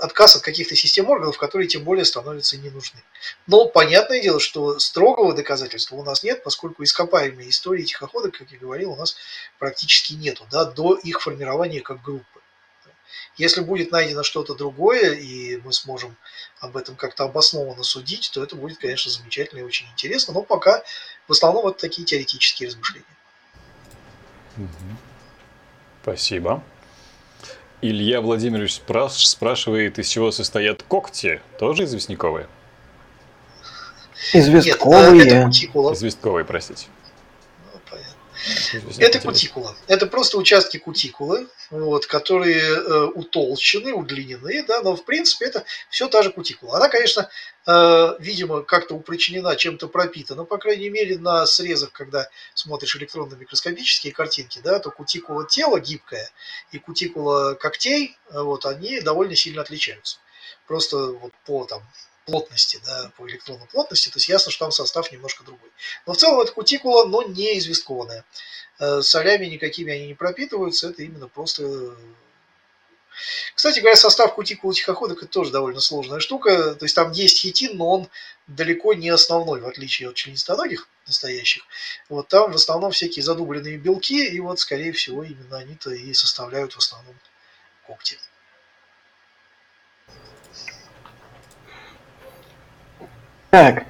отказ от каких-то систем органов, которые тем более становятся не нужны. Но понятное дело, что строгого доказательства у нас нет, поскольку ископаемой истории тихоходок, как я говорил, у нас практически нету, да, до их формирования как группы. Если будет найдено что-то другое, и мы сможем об этом как-то обоснованно судить, то это будет, конечно, замечательно и очень интересно. Но пока в основном это такие теоретические размышления. Спасибо. Илья Владимирович спрашивает, из чего состоят когти, тоже известняковые? Известковые. Нет, это кутикула. Известковые, простите. Это кутикула. Это просто участки кутикулы, вот, которые э, утолщены, удлинены, да, но в принципе это все та же кутикула. Она, конечно, э, видимо, как-то упрочнена, чем-то пропитана, по крайней мере, на срезах, когда смотришь электронно-микроскопические картинки, да, то кутикула тела гибкая и кутикула когтей, вот, они довольно сильно отличаются. Просто вот по там плотности, да, по электронной плотности, то есть ясно, что там состав немножко другой. Но в целом это кутикула, но не известкованная. Э, солями никакими они не пропитываются, это именно просто... Кстати говоря, состав кутикулы тихоходок это тоже довольно сложная штука. То есть там есть хитин, но он далеко не основной, в отличие от членистоногих настоящих. Вот там в основном всякие задубленные белки, и вот, скорее всего, именно они-то и составляют в основном когти. Так,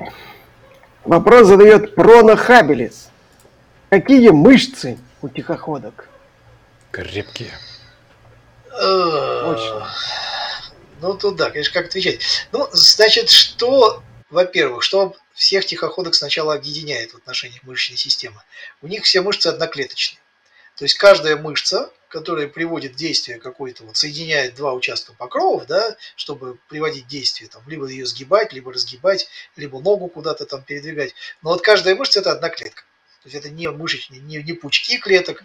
вопрос задает Прона Хабелис. Какие мышцы у тихоходок? Крепкие. Очень. Ну, тут да, конечно, как отвечать. Ну, значит, что, во-первых, что всех тихоходок сначала объединяет в отношениях мышечной системы? У них все мышцы одноклеточные. То есть каждая мышца которое приводит действие какое-то, вот, соединяет два участка покровов, да, чтобы приводить действие, там, либо ее сгибать, либо разгибать, либо ногу куда-то там передвигать. Но вот каждая мышца это одна клетка. То есть это не мышечные, не, не пучки клеток,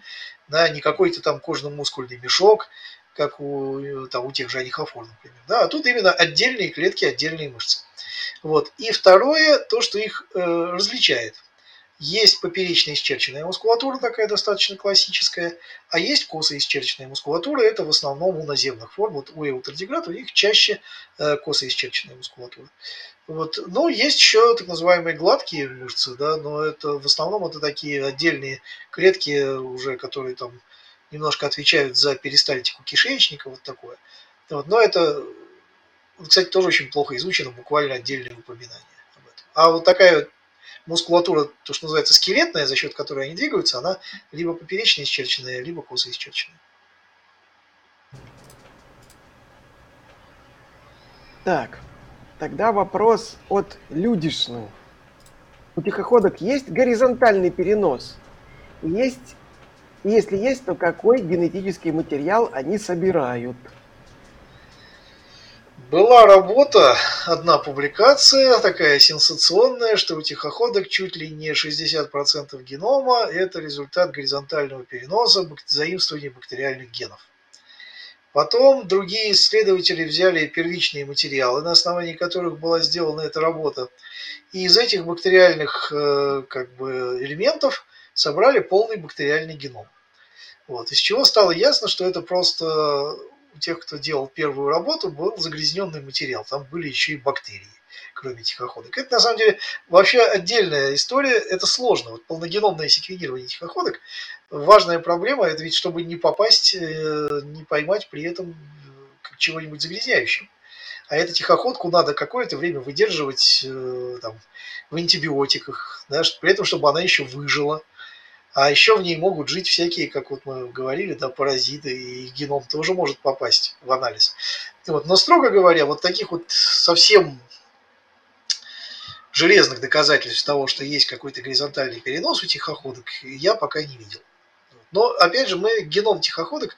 да, не какой-то там кожно-мускульный мешок, как у, там, у тех же анихофор, например. Да, а тут именно отдельные клетки, отдельные мышцы. Вот. И второе, то, что их э, различает. Есть поперечная исчерченная мускулатура, такая достаточно классическая, а есть косо исчерченная мускулатура, это в основном у наземных форм. Вот у эутардиград у них чаще э, косо исчерченная мускулатура. Вот. Но есть еще так называемые гладкие мышцы, да, но это в основном это такие отдельные клетки уже, которые там немножко отвечают за перистальтику кишечника, вот такое. Вот. Но это, кстати, тоже очень плохо изучено, буквально отдельные упоминания об этом. А вот такая мускулатура, то, что называется скелетная, за счет которой они двигаются, она либо поперечно исчерченная, либо косо исчерченная. Так, тогда вопрос от Людишны. У тихоходок есть горизонтальный перенос? Есть? Если есть, то какой генетический материал они собирают? Была работа, одна публикация, такая сенсационная, что у тихоходок чуть ли не 60% генома – это результат горизонтального переноса заимствования бактериальных генов. Потом другие исследователи взяли первичные материалы, на основании которых была сделана эта работа, и из этих бактериальных э, как бы, элементов собрали полный бактериальный геном. Вот. Из чего стало ясно, что это просто у тех, кто делал первую работу, был загрязненный материал. Там были еще и бактерии, кроме тихоходок. Это на самом деле вообще отдельная история. Это сложно. Вот полногеномное секвенирование тихоходок важная проблема. Это ведь чтобы не попасть, э, не поймать при этом э, чего-нибудь загрязняющего. А эту тихоходку надо какое-то время выдерживать э, там, в антибиотиках, да, при этом, чтобы она еще выжила а еще в ней могут жить всякие, как вот мы говорили, да, паразиты, и геном тоже может попасть в анализ. Вот. Но, строго говоря, вот таких вот совсем железных доказательств того, что есть какой-то горизонтальный перенос у тихоходок, я пока не видел. Но, опять же, мы геном тихоходок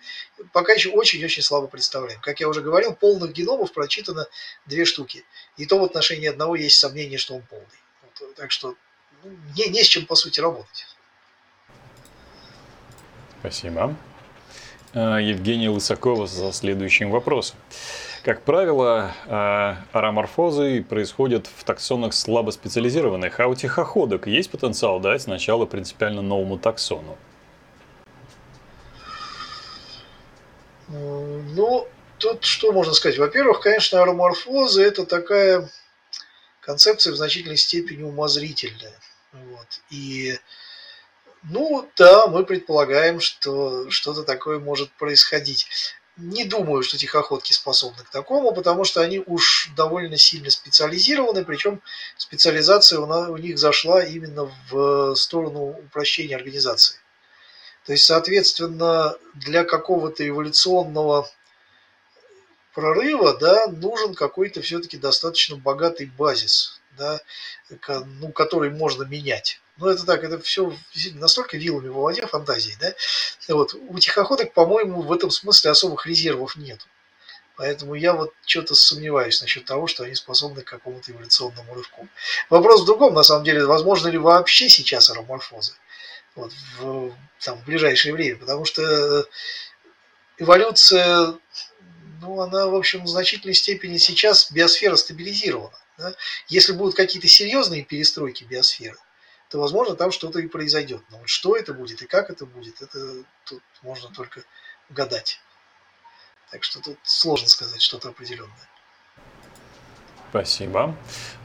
пока еще очень-очень слабо представляем. Как я уже говорил, полных геномов прочитано две штуки. И то в отношении одного есть сомнение, что он полный. Вот, так что ну, не, не с чем, по сути, работать. Спасибо. Э, Евгения Лысакова за следующим вопросом. Как правило, э, ароморфозы происходят в таксонах слабо специализированных, а у тихоходок есть потенциал дать начало принципиально новому таксону? Ну, тут что можно сказать? Во-первых, конечно, ароморфозы – это такая концепция в значительной степени умозрительная. Вот. И ну да, мы предполагаем, что что-то такое может происходить. Не думаю, что тихоходки способны к такому, потому что они уж довольно сильно специализированы, причем специализация у, них зашла именно в сторону упрощения организации. То есть, соответственно, для какого-то эволюционного прорыва да, нужен какой-то все-таки достаточно богатый базис, да, ну, который можно менять. Ну, это так, это все настолько вилами в воде, фантазии, да? Вот. У тихоходок, по-моему, в этом смысле особых резервов нет. Поэтому я вот что-то сомневаюсь насчет того, что они способны к какому-то эволюционному рывку. Вопрос в другом, на самом деле, возможно ли вообще сейчас ароморфозы вот, в, там, в ближайшее время, потому что эволюция, ну, она, в общем, в значительной степени сейчас биосфера стабилизирована. Да? Если будут какие-то серьезные перестройки биосферы, то, возможно, там что-то и произойдет. Но вот что это будет и как это будет, это тут можно только гадать. Так что тут сложно сказать что-то определенное. Спасибо.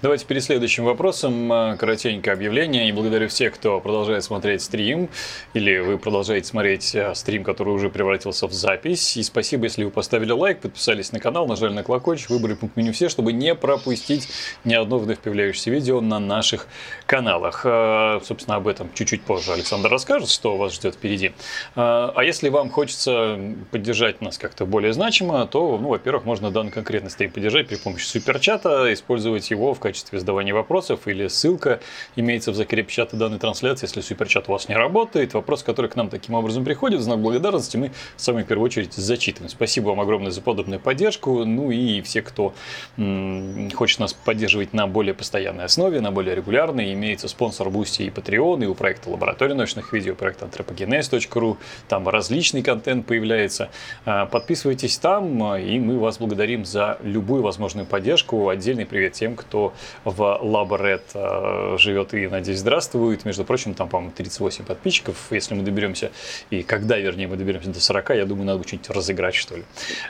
Давайте перед следующим вопросом э, коротенькое объявление. И благодарю всех, кто продолжает смотреть стрим, или вы продолжаете смотреть э, стрим, который уже превратился в запись. И спасибо, если вы поставили лайк, подписались на канал, нажали на колокольчик, выбрали пункт меню все, чтобы не пропустить ни одно вновь появляющееся видео на наших каналах. Э, собственно, об этом чуть-чуть позже Александр расскажет, что вас ждет впереди. А если вам хочется поддержать нас как-то более значимо, то, ну, во-первых, можно данный конкретный стрим поддержать при помощи суперчата использовать его в качестве задавания вопросов или ссылка имеется в закрепе чата данной трансляции. Если суперчат у вас не работает, вопрос, который к нам таким образом приходит, знак благодарности мы в первую очередь зачитываем. Спасибо вам огромное за подобную поддержку. Ну и все, кто м- хочет нас поддерживать на более постоянной основе, на более регулярной, имеется Sponsr, Boosty и Patreon, и у проекта Лаборатория научных видео, проект antropogenez.ru, там различный контент появляется. А, подписывайтесь там, и мы вас благодарим за любую возможную поддержку. Отдельный привет тем, кто в Лаборет а, живет и, надеюсь, здравствует. Между прочим, там, по-моему, 38 подписчиков. Если мы доберемся, и когда, вернее, мы доберемся до 40, я думаю, надо что-нибудь разыграть, что ли.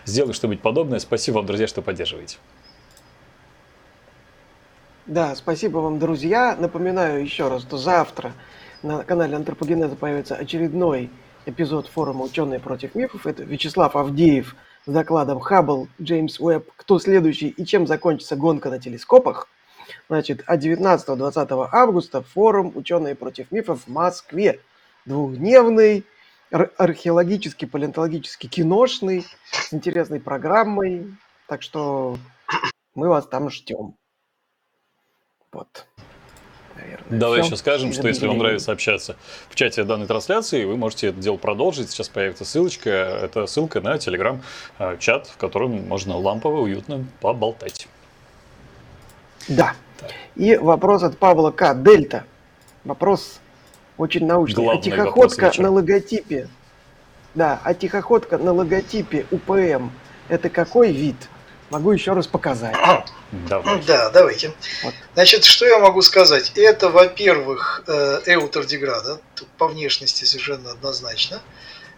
Сделаю что-нибудь подобное. Спасибо вам, друзья, что поддерживаете. Да, спасибо вам, друзья. Напоминаю еще раз, что завтра на канале Антропогенеза появится очередной эпизод форума «Ученые против мифов». Это Вячеслав Авдеев с докладом «Хаббл, Джеймс Уэбб. Кто следующий и чем закончится гонка на телескопах?». Значит, а 19-20 августа форум «Ученые против мифов» в Москве. Двухдневный, археологический, палеонтологический, киношный, с интересной программой. Так что мы вас там ждем. Вот. Наверное, Давай еще скажем, что если вам нравится общаться в чате данной трансляции, вы можете это дело продолжить. Сейчас появится ссылочка. Это ссылка на телеграм-чат, в котором можно лампово, уютно поболтать. Да. Так. И вопрос от Павла К. Дельта. Вопрос очень научный. Главный а тихоходка на логотипе. Да, а тихоходка на логотипе УПМ это какой вид? Могу еще раз показать. Давай. Да, давайте. Вот. Значит, что я могу сказать? Это, во-первых, э, эутардиграда, тут по внешности совершенно однозначно.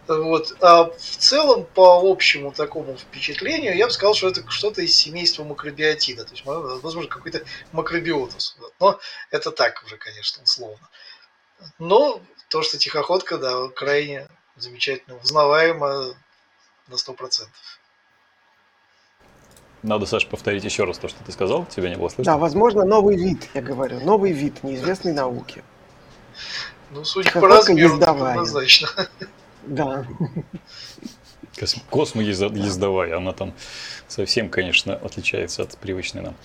Вот. А в целом, по общему такому впечатлению, я бы сказал, что это что-то из семейства макробиотида. То есть, возможно, какой-то макробиотус. Но это так уже, конечно, условно. Но то, что тихоходка, да, крайне замечательно, узнаваемо на 100%. Надо, Саша, повторить еще раз то, что ты сказал. Тебя не было слышно. Да, возможно, новый вид, я говорю. Новый вид неизвестной науки. Ну, судя по размеру, однозначно. Да. Космоездовая, она там совсем, конечно, отличается от привычной нам.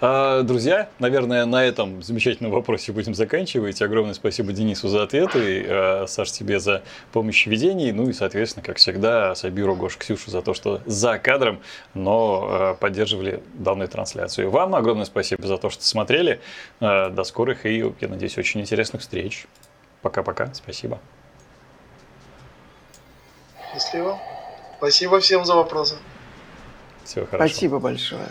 А, друзья, наверное, на этом замечательном вопросе будем заканчивать. Огромное спасибо Денису за ответы, а, Саш, тебе за помощь в ведении, ну и, соответственно, как всегда, Сабиру, Гош, Ксюшу за то, что за кадром, но а, поддерживали данную трансляцию. Вам огромное спасибо за то, что смотрели. А, до скорых и, я надеюсь, очень интересных встреч. Пока-пока, спасибо. Счастливо. Спасибо всем за вопросы. Всего хорошего. Спасибо большое.